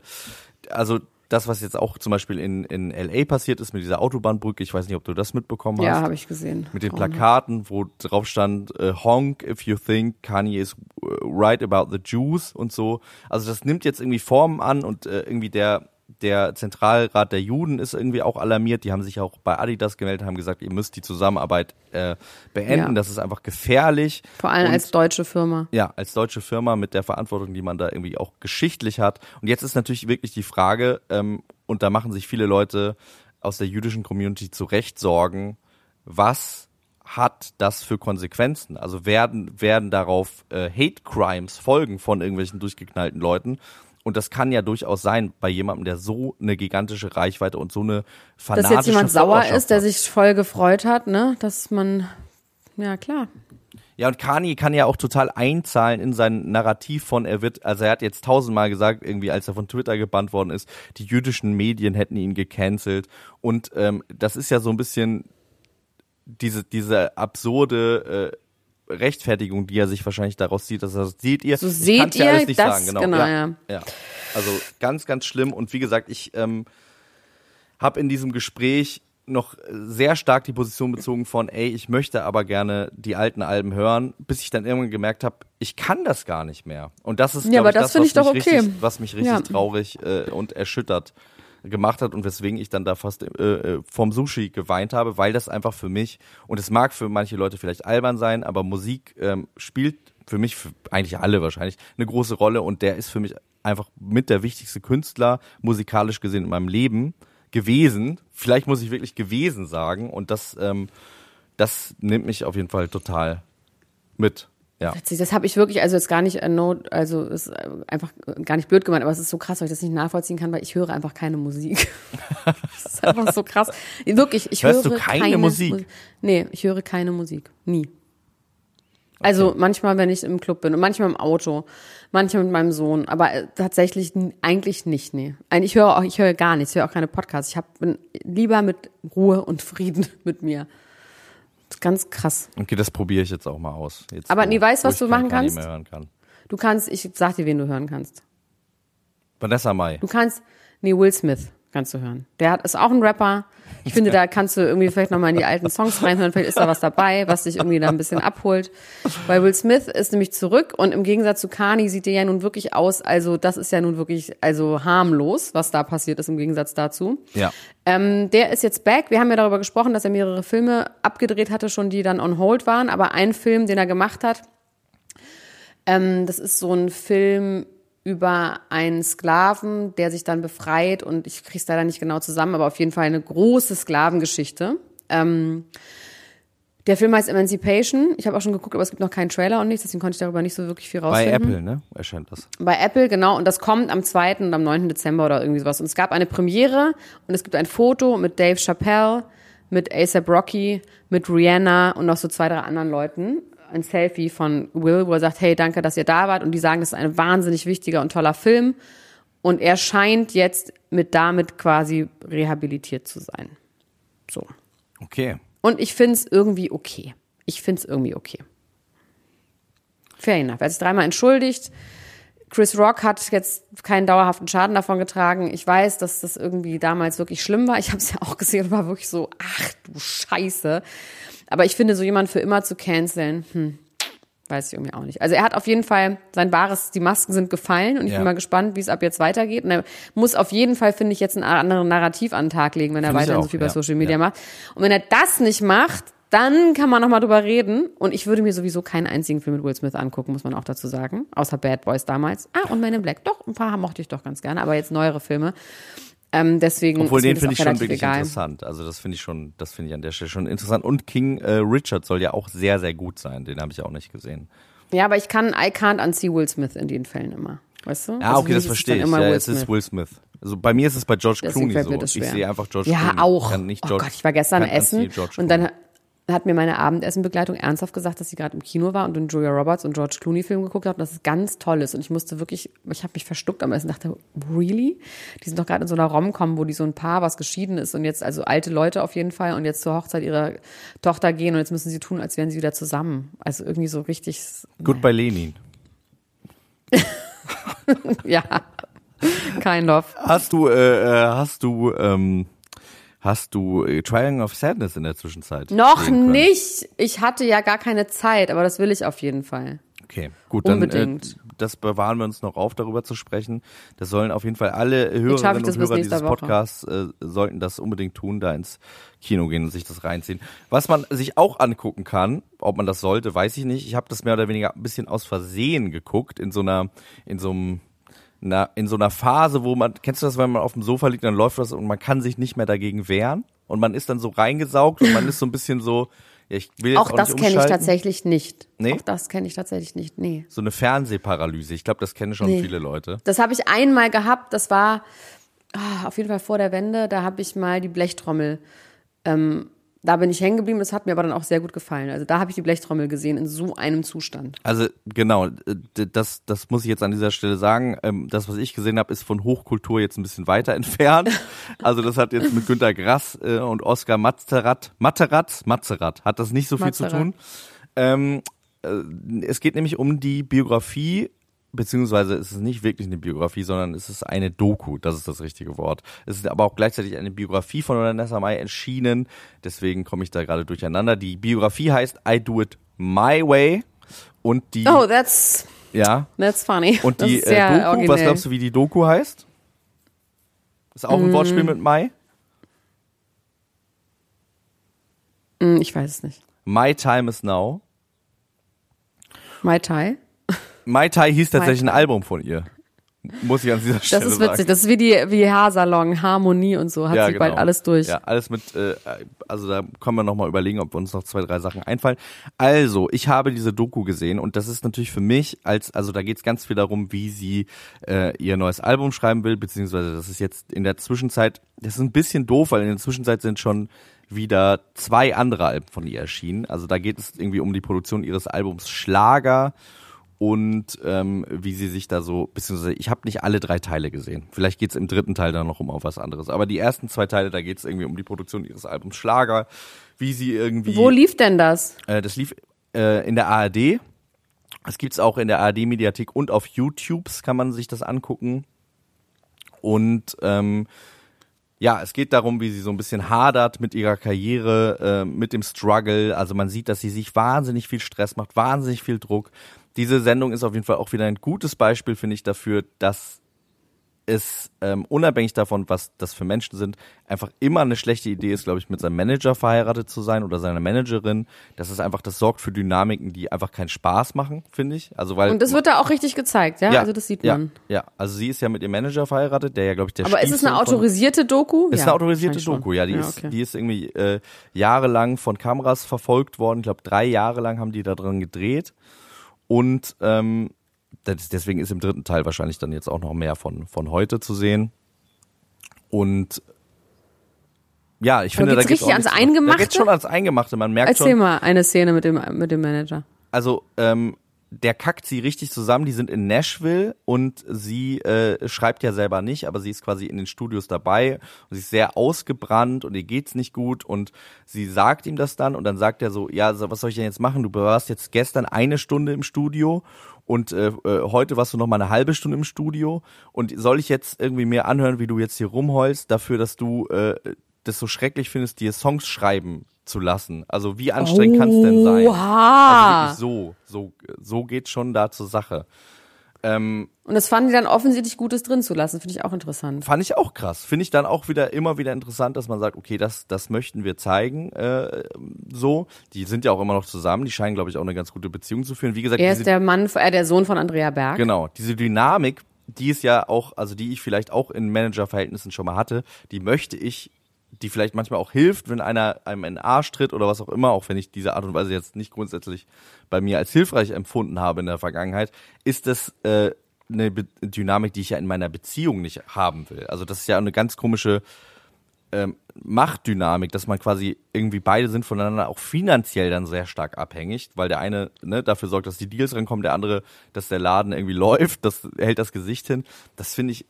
also das, was jetzt auch zum Beispiel in, in LA passiert ist mit dieser Autobahnbrücke, ich weiß nicht, ob du das mitbekommen Ja, hast. habe ich gesehen. mit den. Plakaten, wo drauf stand, äh, honk if you think Kanye is äh, right about the Jews und so. Also das nimmt jetzt irgendwie Formen an und äh, irgendwie der der Zentralrat der Juden ist irgendwie auch alarmiert. Die haben sich auch bei Adidas gemeldet, haben gesagt, ihr müsst die Zusammenarbeit äh, beenden. Ja. Das ist einfach gefährlich. Vor allem Und- als deutsche Firma. ja, als deutsche Firma mit der Verantwortung, die man da irgendwie auch geschichtlich hat. Und jetzt ist natürlich wirklich die Frage, ähm, und da machen sich viele Leute aus der jüdischen Community zu Recht Sorgen, was hat das für Konsequenzen? Also werden, werden darauf äh, Hate Crimes folgen von irgendwelchen durchgeknallten Leuten? Und das kann ja durchaus sein bei jemandem, der so eine gigantische Reichweite und so eine fanatische Dass jetzt jemand sauer ist, der sich voll gefreut hat, ne, dass man, ja klar. Ja, und Kanye kann ja auch total einzahlen in sein Narrativ von, er wird, also er hat jetzt tausendmal gesagt, irgendwie als er von Twitter gebannt worden ist, die jüdischen Medien hätten ihn gecancelt. Und ähm, das ist ja so ein bisschen diese, diese absurde äh, Rechtfertigung, die er sich wahrscheinlich daraus zieht, dass er sagt, seht ihr, So seht kann's ja ihr, alles nicht das- sagen, genau. genau, ja, ja. ja. Also ganz, ganz schlimm. Und wie gesagt, ich ähm, habe in diesem Gespräch noch sehr stark die Position bezogen von, ey, ich möchte aber gerne die alten Alben hören, bis ich dann irgendwann gemerkt habe, ich kann das gar nicht mehr. Und das ist, Ja, aber ich, das das, finde was, ich doch mich okay. richtig, was mich richtig Ja. traurig äh, und erschüttert gemacht hat und weswegen ich dann da fast äh, äh, vom Sushi geweint habe, weil das einfach für mich, und es mag für manche Leute vielleicht albern sein, aber Musik ähm, spielt für mich, für eigentlich alle wahrscheinlich, eine große Rolle und der ist für mich einfach mit der wichtigste Künstler, musikalisch gesehen in meinem Leben gewesen. Vielleicht muss ich wirklich gewesen sagen und das, ähm, das nimmt mich auf jeden Fall total mit. Ja. Das habe ich wirklich, also jetzt gar nicht, äh, no, also ist äh, einfach äh, gar nicht blöd gemeint, aber es ist so krass, weil ich das nicht nachvollziehen kann, weil ich höre einfach keine Musik. das ist einfach so krass. Wirklich, ich Hörst höre du keine Musik? Mu- Nee, ich höre keine Musik. Nie. Also manchmal, wenn ich im Club bin und manchmal im Auto, manchmal mit meinem Sohn, aber tatsächlich eigentlich nicht, nee. Ich höre auch, ich höre gar nichts, ich höre auch keine Podcasts. Ich hab, bin lieber mit Ruhe und Frieden mit mir. Ist ganz krass. Okay, das probiere ich jetzt auch mal aus. Jetzt, Aber nee, weißt, was du machen Kanye kannst? Kann. Du kannst, ich sag dir, wen du hören kannst. Vanessa Mai. Du kannst, nee, Will Smith kannst du hören. Der hat, ist auch ein Rapper. Ich finde, da kannst du irgendwie vielleicht nochmal in die alten Songs reinhören. Vielleicht ist da was dabei, was dich irgendwie da ein bisschen abholt. Weil Will Smith ist nämlich zurück und im Gegensatz zu Kanye sieht der ja nun wirklich aus, also das ist ja nun wirklich, also harmlos, was da passiert ist im Gegensatz dazu. Ja. Ähm, der ist jetzt back. Wir haben ja darüber gesprochen, dass er mehrere Filme abgedreht hatte, schon die dann on hold waren. Aber ein Film, den er gemacht hat, ähm, das ist so ein Film über einen Sklaven, der sich dann befreit und ich krieg's leider nicht genau zusammen, aber auf jeden Fall eine große Sklavengeschichte. Ähm, der Film heißt Emancipation. Ich habe auch schon geguckt, aber es gibt noch keinen Trailer und nichts, deswegen konnte ich darüber nicht so wirklich viel Bei rausfinden. Apple, ne? Erscheint das. Bei Apple, genau. Und das kommt am 2. und am 9. Dezember oder irgendwie sowas. Und es gab eine Premiere und es gibt ein Foto mit Dave Chappelle, mit ASAP Rocky, mit Rihanna und noch so zwei, drei anderen Leuten. Ein Selfie von Will, wo er sagt, hey, danke, dass ihr da wart. Und die sagen, das ist ein wahnsinnig wichtiger und toller Film. Und er scheint jetzt mit damit quasi rehabilitiert zu sein. So. Okay. Und ich find's irgendwie okay. Ich find's irgendwie okay. Fair enough. Er hat sich dreimal entschuldigt. Chris Rock hat jetzt keinen dauerhaften Schaden davon getragen. Ich weiß, dass das irgendwie damals wirklich schlimm war. Ich habe es ja auch gesehen und war wirklich so, ach du Scheiße. Aber ich finde, so jemand für immer zu canceln, hm, weiß ich irgendwie auch nicht. Also er hat auf jeden Fall sein wahres, die Masken sind gefallen und ich Ja. bin mal gespannt, wie es ab jetzt weitergeht. Und er muss auf jeden Fall, finde ich, jetzt einen anderen Narrativ an den Tag legen, wenn er Finde ich weiterhin so auch, viel bei ja. Social Media Ja. macht. Und wenn er das nicht macht, dann kann man noch mal drüber reden. Und ich würde mir sowieso keinen einzigen Film mit Will Smith angucken, muss man auch dazu sagen. Außer Bad Boys damals. Ah, und Men in Black. Doch, ein paar mochte ich doch ganz gerne, aber jetzt neuere Filme. Ähm, deswegen Obwohl den finde auch ich schon wirklich egal. interessant. Also das finde ich schon, das finde ich an der Stelle schon interessant. Und King äh, Richard soll ja auch sehr, sehr gut sein. Den habe ich auch nicht gesehen. Ja, aber ich kann, I can't unsee Will Smith in den Fällen immer. Weißt du? Ja, Also okay, das verstehe ich. immer Ja, es ist. Will Smith. Also bei mir ist es bei George Deswegen Clooney so. Ich sehe einfach George ja, Clooney. auch. Kann nicht oh George, Gott, ich war gestern essen und dann hat mir meine Abendessenbegleitung ernsthaft gesagt, dass sie gerade im Kino war und den Julia Roberts und George Clooney Film geguckt hat und dass es ganz toll ist. Und ich musste wirklich, ich habe mich verstuckt am Essen dachte, really? Die sind doch gerade in so einer Rom-Com, wo die so ein Paar, was geschieden ist und jetzt, also alte Leute auf jeden Fall und jetzt zur Hochzeit ihrer Tochter gehen und jetzt müssen sie tun, als wären sie wieder zusammen. Also irgendwie so richtig, Gut bei Lenin. ja, kind of. Hast du, äh, äh, hast du, ähm, hast du äh, Triangle of Sadness in der Zwischenzeit? Noch nicht. Ich hatte ja gar keine Zeit, aber das will ich auf jeden Fall. Okay, gut, dann äh, Unbedingt. das bewahren wir uns noch auf, darüber zu sprechen. Das sollen auf jeden Fall alle Hörerinnen und Hörer dieses. Podcasts äh, sollten das unbedingt tun, da ins Kino gehen und sich das reinziehen. Was man sich auch angucken kann, ob man das sollte, weiß ich nicht. Ich habe das mehr oder weniger ein bisschen aus Versehen geguckt in so einer, in so einem na, in so einer Phase, wo man, kennst du das, wenn man auf dem Sofa liegt, dann läuft was und man kann sich nicht mehr dagegen wehren und man ist dann so reingesaugt und man ist so ein bisschen so, ja, ich will jetzt auch, Auch das kenne ich tatsächlich nicht. Nee? Auch das kenne ich tatsächlich nicht. Nee. So eine Fernsehparalyse. Ich glaube, das kennen schon Nee. viele Leute. Das habe ich einmal gehabt, das war ah, auf jeden Fall vor der Wende, da habe ich mal die Blechtrommel, ähm, da bin ich hängen geblieben, das hat mir aber dann auch sehr gut gefallen. Also da habe ich die Blechtrommel gesehen in so einem Zustand. Also genau, äh, das, das muss ich jetzt an dieser Stelle sagen. Ähm, Das, was ich gesehen habe, ist von Hochkultur jetzt ein bisschen weiter entfernt. Also das hat jetzt mit Günter Grass äh, und Oskar Matzerat, Matterat, Matzerat, hat das nicht so viel zu Matzerat. tun. Ähm, äh, es geht nämlich um die Biografie, beziehungsweise es ist nicht wirklich eine Biografie, sondern es ist eine Doku, das ist das richtige Wort. Es ist aber auch gleichzeitig eine Biografie von Vanessa Mai erschienen, deswegen komme ich da gerade durcheinander. Die Biografie heißt I Do It My Way und die, Oh, that's, ja, that's funny. und das die äh, Doku, originell. was glaubst du, wie die Doku heißt? Ist auch ein Wortspiel mit Mai? Hm, Ich weiß es nicht. My Time is Now. Mai Tai? Mai Tai hieß tatsächlich ein. Album von ihr. Muss ich an dieser Stelle Das ist sagen. witzig. Das ist wie die wie Haarsalon, Harmonie und so. Hat ja, sie genau. bald alles durch. Ja, alles mit, äh, also da können wir nochmal überlegen, ob uns noch zwei, drei Sachen einfallen. Also, ich habe diese Doku gesehen und das ist natürlich für mich als, also da geht es ganz viel darum, wie sie äh, ihr neues Album schreiben will, beziehungsweise das ist jetzt in der Zwischenzeit, das ist ein bisschen doof, weil in der Zwischenzeit sind schon wieder zwei andere Alben von ihr erschienen. Also da geht es irgendwie um die Produktion ihres Albums Schlager und ähm, wie sie sich da so, beziehungsweise ich habe nicht alle drei Teile gesehen. Vielleicht geht's im dritten Teil dann noch um auf was anderes. Aber die ersten zwei Teile, da geht's irgendwie um die Produktion ihres Albums Schlager, wie sie irgendwie. Wo lief denn das? Äh, das lief äh, in der ARD. Das gibt's auch in der ARD-Mediathek und auf YouTube kann man sich das angucken. Und ähm, ja, es geht darum, wie sie so ein bisschen hadert mit ihrer Karriere, äh, mit dem Struggle. Also man sieht, dass sie sich wahnsinnig viel Stress macht, wahnsinnig viel Druck. Diese Sendung ist auf jeden Fall auch wieder ein gutes Beispiel, finde ich, dafür, dass es ähm, unabhängig davon, was das für Menschen sind, einfach immer eine schlechte Idee ist, glaube ich, mit seinem Manager verheiratet zu sein oder seiner Managerin. Das ist einfach, das sorgt für Dynamiken, die einfach keinen Spaß machen, finde ich. Also weil Und das wird da auch richtig gezeigt, ja? ja, also das sieht ja, man. Ja, also sie ist ja mit ihrem Manager verheiratet, der ja, glaube ich, der Aber ist es eine Stiefsohn autorisierte Doku? ist ja, eine autorisierte Doku, ja. Die, ja, ist, okay. die ist irgendwie äh, jahrelang von Kameras verfolgt worden. Ich glaube, drei Jahre lang haben die da dran gedreht. Und ähm, das, deswegen ist im dritten Teil wahrscheinlich dann jetzt auch noch mehr von, von heute zu sehen. Und ja, ich finde, da geht's geht's richtig ans nicht- Da Eingemachte? geht's schon ans Eingemachte. Man merkt Erzähl schon, mal eine Szene mit dem, mit dem Manager. also ähm, der kackt sie richtig zusammen. Die sind in Nashville und sie äh, schreibt ja selber nicht, aber sie ist quasi in den Studios dabei und sie ist sehr ausgebrannt und ihr geht's nicht gut und sie sagt ihm das dann und dann sagt er so, ja, was soll ich denn jetzt machen? Du warst jetzt gestern eine Stunde im Studio und äh, äh, heute warst du noch mal eine halbe Stunde im Studio und soll ich jetzt irgendwie mir anhören, wie du jetzt hier rumheulst dafür, dass du äh, das so schrecklich findest, dir Songs schreiben zu lassen? Also wie anstrengend kann es denn sein? Also wirklich so, so, so geht schon da zur Sache. Ähm, Und das fanden die dann offensichtlich Gutes drin zu lassen. Finde ich auch interessant. fand ich auch krass. Finde ich dann auch wieder immer wieder interessant, dass man sagt, okay, das, das möchten wir zeigen. Äh, so, die sind ja auch immer noch zusammen. Die scheinen, glaube ich, auch eine ganz gute Beziehung zu führen. Wie gesagt, Er ist der Mann, äh, der Sohn von Andrea Berg. genau, diese Dynamik, die ist ja auch, also die ich vielleicht auch in Managerverhältnissen schon mal hatte, die möchte ich die vielleicht manchmal auch hilft, wenn einer einem in den Arsch tritt oder was auch immer, auch wenn ich diese Art und Weise jetzt nicht grundsätzlich bei mir als hilfreich empfunden habe in der Vergangenheit, ist das äh, eine Be Dynamik, die ich ja in meiner Beziehung nicht haben will. Also das ist ja eine ganz komische ähm, Machtdynamik, dass man quasi irgendwie beide sind voneinander auch finanziell dann sehr stark abhängig, weil der eine ne, dafür sorgt, dass die Deals rankommen, der andere, dass der Laden irgendwie läuft, das hält das Gesicht hin. Das finde ich,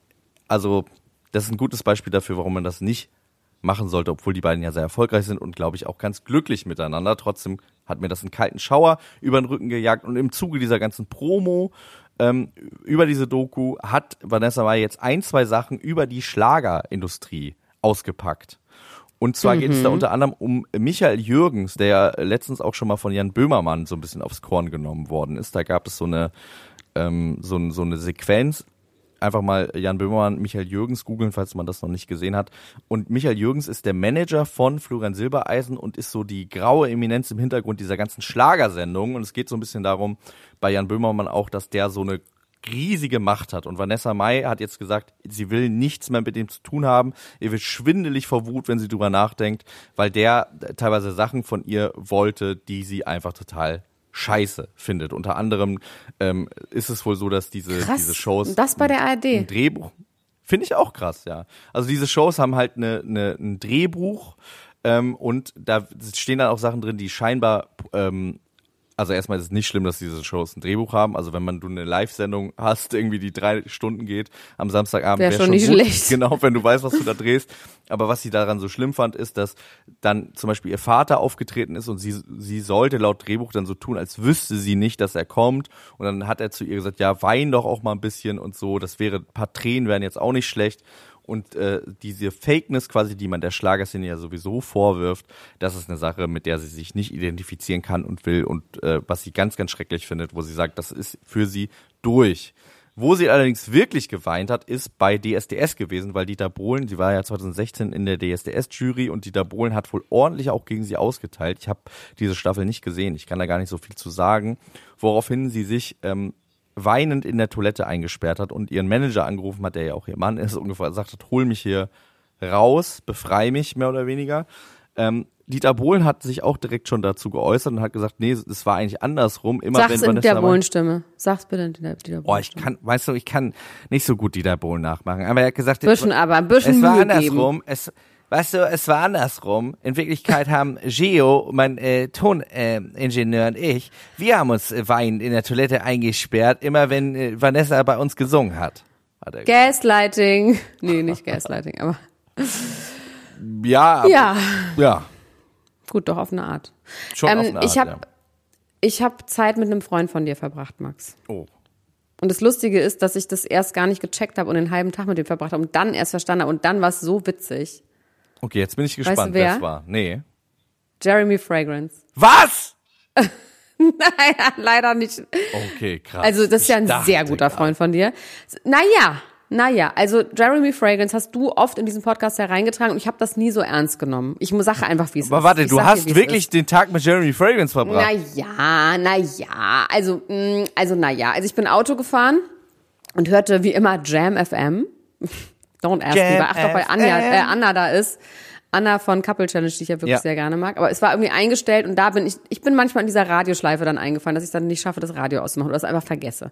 also das ist ein gutes Beispiel dafür, warum man das nicht machen sollte, obwohl die beiden ja sehr erfolgreich sind und glaube ich auch ganz glücklich miteinander. Trotzdem hat mir das einen kalten Schauer über den Rücken gejagt und im Zuge dieser ganzen Promo ähm, über diese Doku hat Vanessa Mai jetzt ein, zwei Sachen über die Schlagerindustrie ausgepackt. Und zwar geht es da unter anderem um Michael Jürgens, der ja letztens auch schon mal von Jan Böhmermann so ein bisschen aufs Korn genommen worden ist. Da gab es so eine, ähm, so, so eine Sequenz. Einfach mal Jan Böhmermann, Michael Jürgens googeln, falls man das noch nicht gesehen hat. Und Michael Jürgens ist der Manager von Florian Silbereisen und ist so die graue Eminenz im Hintergrund dieser ganzen Schlagersendung. Und es geht so ein bisschen darum, bei Jan Böhmermann auch, dass der so eine riesige Macht hat. Und Vanessa Mai hat jetzt gesagt, sie will nichts mehr mit dem zu tun haben. Ihr wird schwindelig vor Wut, wenn sie drüber nachdenkt, weil der teilweise Sachen von ihr wollte, die sie einfach total scheiße findet. Unter anderem ähm, ist es wohl so, dass diese, Krass. diese Shows das bei der ein ARD. Drehbuch. Finde ich auch krass, ja. Also diese Shows haben halt eine, eine, ein Drehbuch ähm, und da stehen dann auch Sachen drin, die scheinbar ähm, also erstmal ist es nicht schlimm, dass diese Shows ein Drehbuch haben. Also wenn man du eine Live-Sendung hast, irgendwie die drei Stunden geht am Samstagabend, Wär wär schon nicht gut. schlecht. Genau, wenn du weißt, was du da drehst. Aber was sie daran so schlimm fand, ist, dass dann zum Beispiel ihr Vater aufgetreten ist und sie, sie sollte laut Drehbuch dann so tun, als wüsste sie nicht, dass er kommt. Und dann hat er zu ihr gesagt, ja, wein doch auch mal ein bisschen und so. Das wäre, ein paar Tränen wären jetzt auch nicht schlecht. Und äh, diese Fakeness quasi, die man der Schlagerszene ja sowieso vorwirft, das ist eine Sache, mit der sie sich nicht identifizieren kann und will und äh, was sie ganz, ganz schrecklich findet, wo sie sagt, das ist für sie durch. Wo sie allerdings wirklich geweint hat, ist bei DSDS gewesen, weil Dieter Bohlen, sie war ja 2016 in der DSDS-Jury und Dieter Bohlen hat wohl ordentlich auch gegen sie ausgeteilt. Ich habe diese Staffel nicht gesehen, ich kann da gar nicht so viel zu sagen. Woraufhin sie sich ähm, weinend in der Toilette eingesperrt hat und ihren Manager angerufen hat, der ja auch ihr Mann ist, ungefähr gesagt hat, hol mich hier raus, befrei mich, mehr oder weniger. Ähm, Dieter Bohlen hat sich auch direkt schon dazu geäußert und hat gesagt, nee, es war eigentlich andersrum. Immer Sag's wenn in Vanessa der Mai- Bohlenstimme. Sag's bitte in der, der Oh, ich kann, weißt du, ich kann nicht so gut Dieter Bohlen nachmachen. Aber er hat gesagt, Bisschen, aber ein bisschen es war Mühe andersrum. Es, weißt du, es war andersrum. In Wirklichkeit haben Gio, mein äh, Toningenieur und ich, wir haben uns äh, weinend in der Toilette eingesperrt, immer wenn äh, Vanessa bei uns gesungen hat. hat Gaslighting. Nee, nicht Gaslighting, aber ja, ja, ja, gut, doch auf eine Art. schon Ähm, auf eine Art, ich habe ja. ich hab Zeit mit einem Freund von dir verbracht, Max. Oh. Und das Lustige ist, dass ich das erst gar nicht gecheckt habe und den halben Tag mit dem verbracht habe und dann erst verstanden habe und dann war es so witzig. Okay, jetzt bin ich du, gespannt, wer? wer es war. Nee. Jeremy Fragrance. Was? naja, leider nicht. Okay, krass. Also das ist ja ein dachte sehr guter. Freund von dir. Naja, naja, also Jeremy Fragrance hast du oft in diesen Podcast hereingetragen und ich habe das nie so ernst genommen. Ich muss Sache einfach, wie es ist. Aber warte, Ich du dir, hast es wirklich ist. den Tag mit Jeremy Fragrance verbracht. Na ja, na ja, also mh, also na ja, also ich bin Auto gefahren und hörte wie immer Jam FM. Don't ask Jam me, weil ach doch, weil Anja, äh, Anna da ist. Anna von Couple Challenge, die ich ja wirklich Ja. sehr gerne mag. Aber es war irgendwie eingestellt und da bin ich, ich bin manchmal in dieser Radioschleife dann eingefallen, dass ich dann nicht schaffe, das Radio auszumachen oder es einfach vergesse.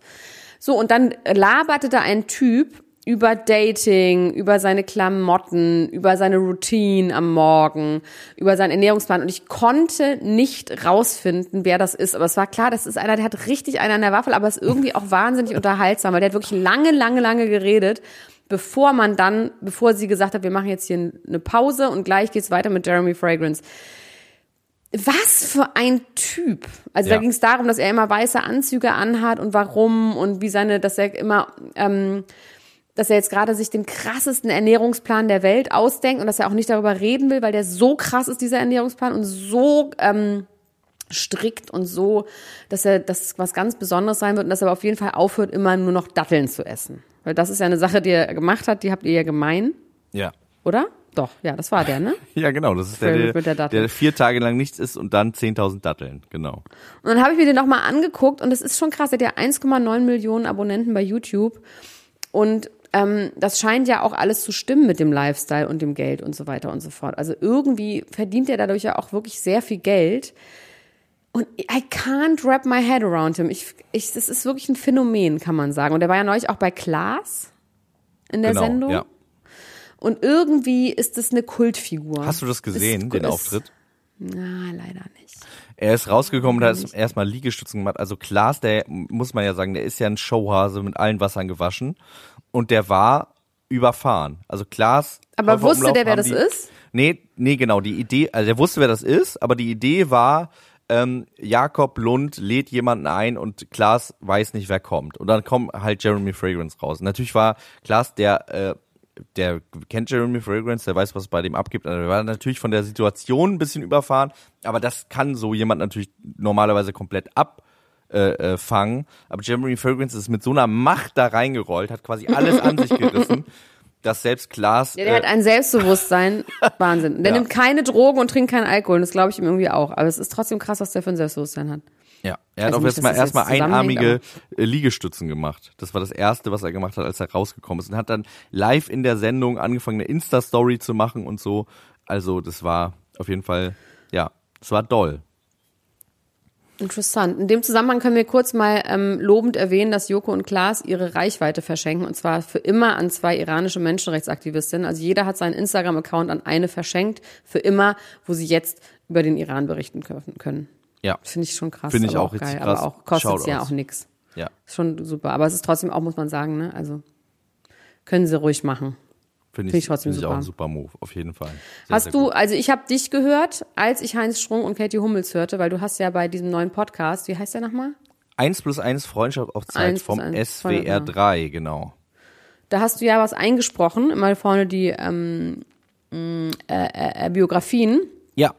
So, und dann laberte da ein Typ über Dating, über seine Klamotten, über seine Routine am Morgen, über seinen Ernährungsplan. Und ich konnte nicht rausfinden, wer das ist. Aber es war klar, das ist einer, der hat richtig einen an der Waffel, aber ist irgendwie auch wahnsinnig unterhaltsam, weil der hat wirklich lange, lange, lange geredet, bevor man dann, bevor sie gesagt hat, wir machen jetzt hier eine Pause und gleich geht's weiter mit Jeremy Fragrance. Was für ein Typ. Also Ja. da ging es darum, dass er immer weiße Anzüge anhat und warum und wie seine, dass er immer, ähm, dass er jetzt gerade sich den krassesten Ernährungsplan der Welt ausdenkt und dass er auch nicht darüber reden will, weil der so krass ist, dieser Ernährungsplan und so ähm, strikt und so, dass er, dass was ganz Besonderes sein wird und dass er aber auf jeden Fall aufhört, immer nur noch Datteln zu essen. Weil das ist ja eine Sache, die er gemacht hat, die habt ihr ja gemein, Ja. oder? Doch, ja, das war der, ne? Ja, genau. Das ist der, der, der der vier Tage lang nichts isst und dann 10.000 Datteln. Genau. Und dann habe ich mir den nochmal angeguckt und es ist schon krass, er hat ja 1,9 Millionen Abonnenten bei YouTube und ähm, das scheint ja auch alles zu stimmen mit dem Lifestyle und dem Geld und so weiter und so fort. Also irgendwie verdient er dadurch ja auch wirklich sehr viel Geld. Und I can't wrap my head around him. Ich, ich, das ist wirklich ein Phänomen, kann man sagen. Und er war ja neulich auch bei Klaas in der genau. Sendung. Ja. Und irgendwie ist das eine Kultfigur. Hast du das gesehen, Ist- den ist- Auftritt? Na, leider nicht. Er ist rausgekommen, da ist erstmal Liegestützen gemacht. Also Klaas, der muss man ja sagen, der ist ja ein Showhase mit allen Wassern gewaschen. Und der war überfahren. Also Klaas. Aber wusste der, wer das die, ist? Nee, nee, genau. Die Idee, also er wusste, wer das ist, aber die Idee war, ähm, Jakob Lund lädt jemanden ein und Klaas weiß nicht, wer kommt. Und dann kommt halt Jeremy Fragrance raus. Natürlich war Klaas der, äh, der kennt Jeremy Fragrance, der weiß, was bei dem abgibt. Also er war natürlich von der Situation ein bisschen überfahren, aber das kann so jemand natürlich normalerweise komplett ab äh, äh, fangen. Aber Jeremy Fragrance ist mit so einer Macht da reingerollt, hat quasi alles an sich gerissen, dass selbst Klaas. Ja, der äh, hat ein Selbstbewusstsein. Wahnsinn. Der Ja. nimmt keine Drogen und trinkt keinen Alkohol. Und das glaube ich ihm irgendwie auch. Aber es ist trotzdem krass, was der für ein Selbstbewusstsein hat. Ja, er hat Also auch erstmal zusammenhängt, einarmige äh, Liegestützen gemacht. Das war das erste, was er gemacht hat, als er rausgekommen ist und hat dann live in der Sendung angefangen, eine Insta-Story zu machen und so. Also, das war auf jeden Fall, ja, es war doll. Interessant. In dem Zusammenhang können wir kurz mal ähm, lobend erwähnen, dass Joko und Klaas ihre Reichweite verschenken. Und zwar für immer an zwei iranische Menschenrechtsaktivistinnen. Also jeder hat seinen Instagram-Account an eine verschenkt. Für immer, wo sie jetzt über den Iran berichten können-. Ja, Finde ich schon krass. Finde ich aber auch richtig geil. krass. Aber auch kostet ja auch nix. ja, Ist schon super. Aber es ist trotzdem auch, muss man sagen, ne? Also können sie ruhig machen. Finde ich, ich trotzdem finde ich auch ein super Move, auf jeden Fall. Sehr, Hast sehr du, gut. also ich habe dich gehört, als ich Heinz Strunk und Katie Hummels hörte, weil du hast ja bei diesem neuen Podcast, wie heißt der nochmal? Eins plus eins Freundschaft auf Zeit vom SWR 3, genau. Da hast du ja was eingesprochen, immer vorne die ähm, mh, äh, äh, Biografien. Ja,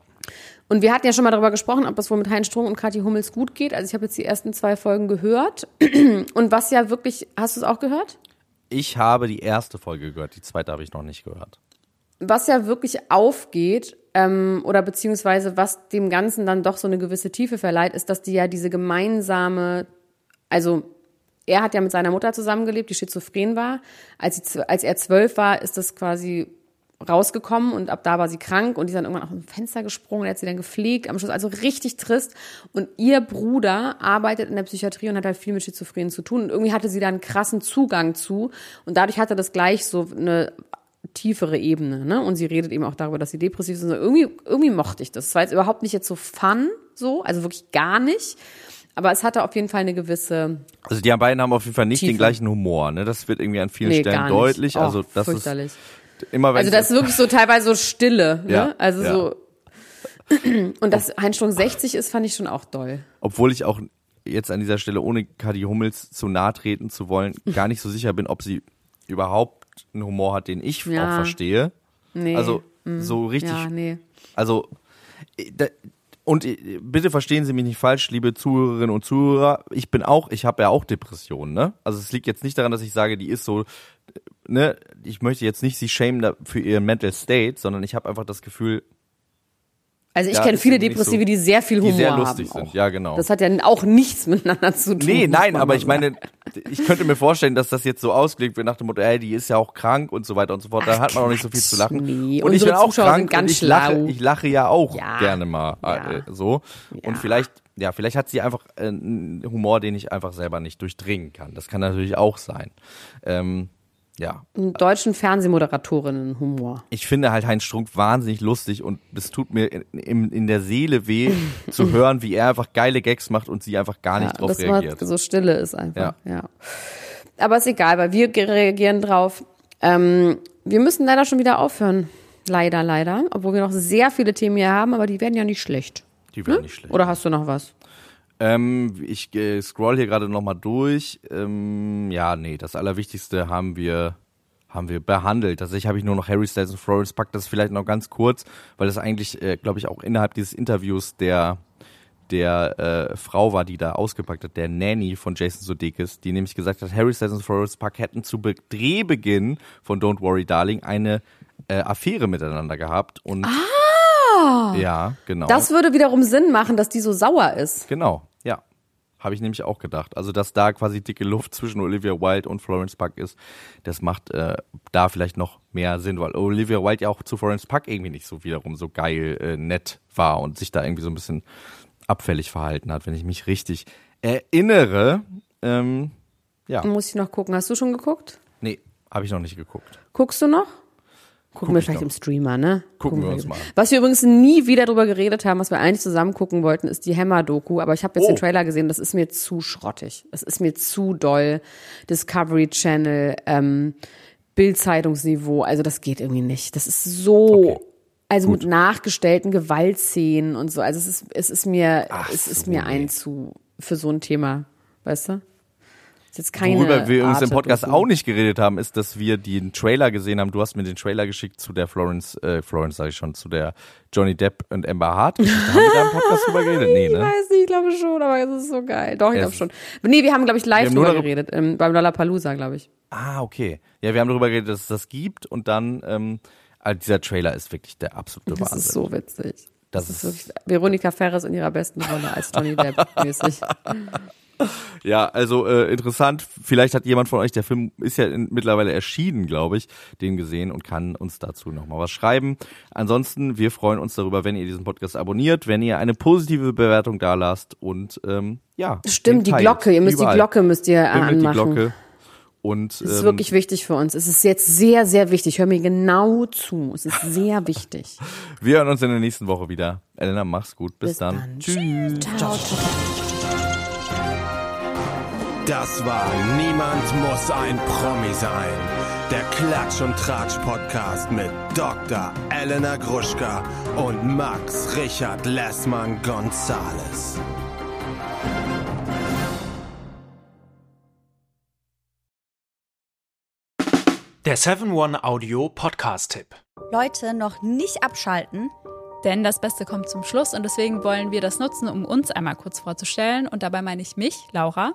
Und wir hatten ja schon mal darüber gesprochen, ob das wohl mit Heinz Strunk und Kathi Hummels gut geht. Also ich habe jetzt die ersten zwei Folgen gehört. Und was ja wirklich, hast du es auch gehört? Ich habe die erste Folge gehört, die zweite habe ich noch nicht gehört. was ja wirklich aufgeht, ähm, oder beziehungsweise was dem Ganzen dann doch so eine gewisse Tiefe verleiht, ist, dass die ja diese gemeinsame, also er hat ja mit seiner Mutter zusammengelebt, die schizophren war. Als, sie, als er zwölf war, ist das quasi rausgekommen und ab da war sie krank und die ist dann irgendwann auf ein Fenster gesprungen, er hat sie dann gepflegt, am Schluss also richtig trist und ihr Bruder arbeitet in der Psychiatrie und hat halt viel mit Schizophrenen zu tun und irgendwie hatte sie da einen krassen Zugang zu und dadurch hatte das gleich so eine tiefere Ebene, ne? Und sie redet eben auch darüber, dass sie depressiv ist. Und irgendwie, irgendwie mochte ich das. Es war jetzt überhaupt nicht jetzt so fun, so, also wirklich gar nicht. Aber es hatte auf jeden Fall eine gewisse. Also die beiden haben auf jeden Fall nicht Tiefe. den gleichen Humor, ne? Das wird irgendwie an vielen Nee, Stellen deutlich. Oh, also das fürchterlich. ist immer wenn Also das ist wirklich so teilweise so Stille, ne? Ja, also ja. so. Und dass Heinz Strunk 60 ist, fand ich schon auch doll. obwohl ich auch jetzt an dieser Stelle, ohne Kadi Hummels zu nahe treten zu wollen, gar nicht so sicher bin, ob sie überhaupt einen Humor hat, den ich Ja. auch verstehe. Nee. Also so richtig, ja, nee. also äh, da, und äh, bitte verstehen Sie mich nicht falsch, liebe Zuhörerinnen und Zuhörer, ich bin auch, ich habe ja auch Depressionen, ne? Also es liegt jetzt nicht daran, dass ich sage, die ist so, ne, ich möchte jetzt nicht sie shamen da- für ihr Mental State, sondern ich habe einfach das Gefühl, Also ich Ja, kenne viele Depressive, so- die sehr viel die Humor sehr lustig haben. sind. Ja, genau. Das hat ja auch nichts miteinander zu tun. Nee, nein, aber ich meine, ich könnte mir vorstellen, dass das jetzt so ausgelegt wird nach dem Motto, ey, die ist ja auch krank und so weiter und so fort. Da hat man auch nicht so viel zu lachen. nee, und ich unsere bin auch Zuschauer krank sind ganz und ich lache, ich lache ja auch Ja. gerne mal äh, so. Ja. Und vielleicht, ja, vielleicht hat sie einfach äh, einen Humor, den ich einfach selber nicht durchdringen kann. Das kann natürlich auch sein. Ähm, ja, sagen. Deutschen Fernsehmoderatorinnen Humor. ich finde halt Heinz Strunk wahnsinnig lustig und es tut mir in, in, in der Seele weh zu hören, wie er einfach geile Gags macht und sie einfach gar nicht Ja, drauf dass reagiert. man so Stille ist einfach. Ja. Ja. Aber ist egal, weil wir reagieren drauf. Ähm, wir müssen leider schon wieder aufhören. Leider, leider. Obwohl wir noch sehr viele Themen hier haben, aber die werden ja nicht schlecht. Die wäre nicht schlecht. Oder hast du noch was? Ähm, ich äh, scroll hier gerade nochmal durch. Ähm, ja, nee, das Allerwichtigste haben wir haben wir behandelt. Tatsächlich habe ich nur noch Harry Styles und Florence Pack. Das vielleicht noch ganz kurz, weil das eigentlich, äh, glaube ich, auch innerhalb dieses Interviews der der äh, Frau war, die da ausgepackt hat, der Nanny von Jason Sudeikis, die nämlich gesagt hat, Harry Styles und Florence Park hätten zu Be Drehbeginn von Don't Worry Darling eine äh, Affäre miteinander gehabt und ah, ja, genau. Das würde wiederum Sinn machen, dass die so sauer ist. Genau. Habe ich nämlich auch gedacht. Also, dass da quasi dicke Luft zwischen Olivia Wilde und Florence Puck ist, das macht äh, da vielleicht noch mehr Sinn, weil Olivia Wilde ja auch zu Florence Puck irgendwie nicht so wiederum so geil äh, nett war und sich da irgendwie so ein bisschen abfällig verhalten hat, wenn ich mich richtig erinnere. Ähm, ja, Muss ich noch gucken. Hast du schon geguckt? nee, habe ich noch nicht geguckt. Guckst du noch? Gucken wir ich vielleicht noch. im Streamer, ne? Gucken wir uns mal. Was wir übrigens nie wieder drüber geredet haben, was wir eigentlich zusammen gucken wollten, ist die Hammer-Doku. Aber ich habe jetzt Oh. den Trailer gesehen, das ist mir zu schrottig. Das ist mir zu doll. Discovery Channel, ähm, Bild-Zeitungsniveau. Also das geht irgendwie nicht. Das ist so, Okay. also mit nachgestellten Gewaltszenen und so. Also es ist, es ist mir, Ach es ist so, mir ein zu, für so ein Thema. Weißt du? Ist jetzt keine Worüber wir uns im Podcast auch nicht geredet haben, ist, dass wir den Trailer gesehen haben. Du hast mir den Trailer geschickt zu der Florence, äh, Florence sage ich schon, zu der Johnny Depp und Amber Hart. haben wir da im Podcast drüber geredet? Nee, Ich ne? weiß nicht, ich glaube schon, aber es ist so geil. Doch, ich glaube schon. Nee, wir haben, glaube ich, live drüber darüber- geredet, ähm, beim Lollapalooza, glaube ich. Ah, okay. Ja, wir haben darüber geredet, dass es das gibt und dann, ähm, also dieser Trailer ist wirklich der absolute Das Wahnsinn. ist so witzig. Das Das ist ist- Veronika Ferres in ihrer besten Rolle als Johnny Depp mäßig. Ja, also äh, interessant. Vielleicht hat jemand von euch, der Film ist ja in, mittlerweile erschienen, glaube ich, den gesehen und kann uns dazu nochmal was schreiben. Ansonsten, wir freuen uns darüber, wenn ihr diesen Podcast abonniert, wenn ihr eine positive Bewertung da lasst und ähm, ja. Stimmt, die. Glocke, ihr müsst Überall. die Glocke müsst ihr äh, Bimmelt die anmachen. Glocke. Und Das ist ähm, wirklich wichtig für uns. Es ist jetzt sehr, sehr wichtig. Hör mir genau zu. Es ist sehr wichtig. wir hören uns in der nächsten Woche wieder. Elena, mach's gut. Bis, dann. Tschüss. Ciao, ciao. Das war Niemand muss ein Promi sein. Der Klatsch und Tratsch Podcast mit Dr. Elena Gruschka und Max Richard Lessmann Gonzales. Der 7-One-Audio-Podcast-Tipp. Leute, noch nicht abschalten. Denn das Beste kommt zum Schluss und deswegen wollen wir das nutzen, um uns einmal kurz vorzustellen. Und dabei meine ich mich, Laura,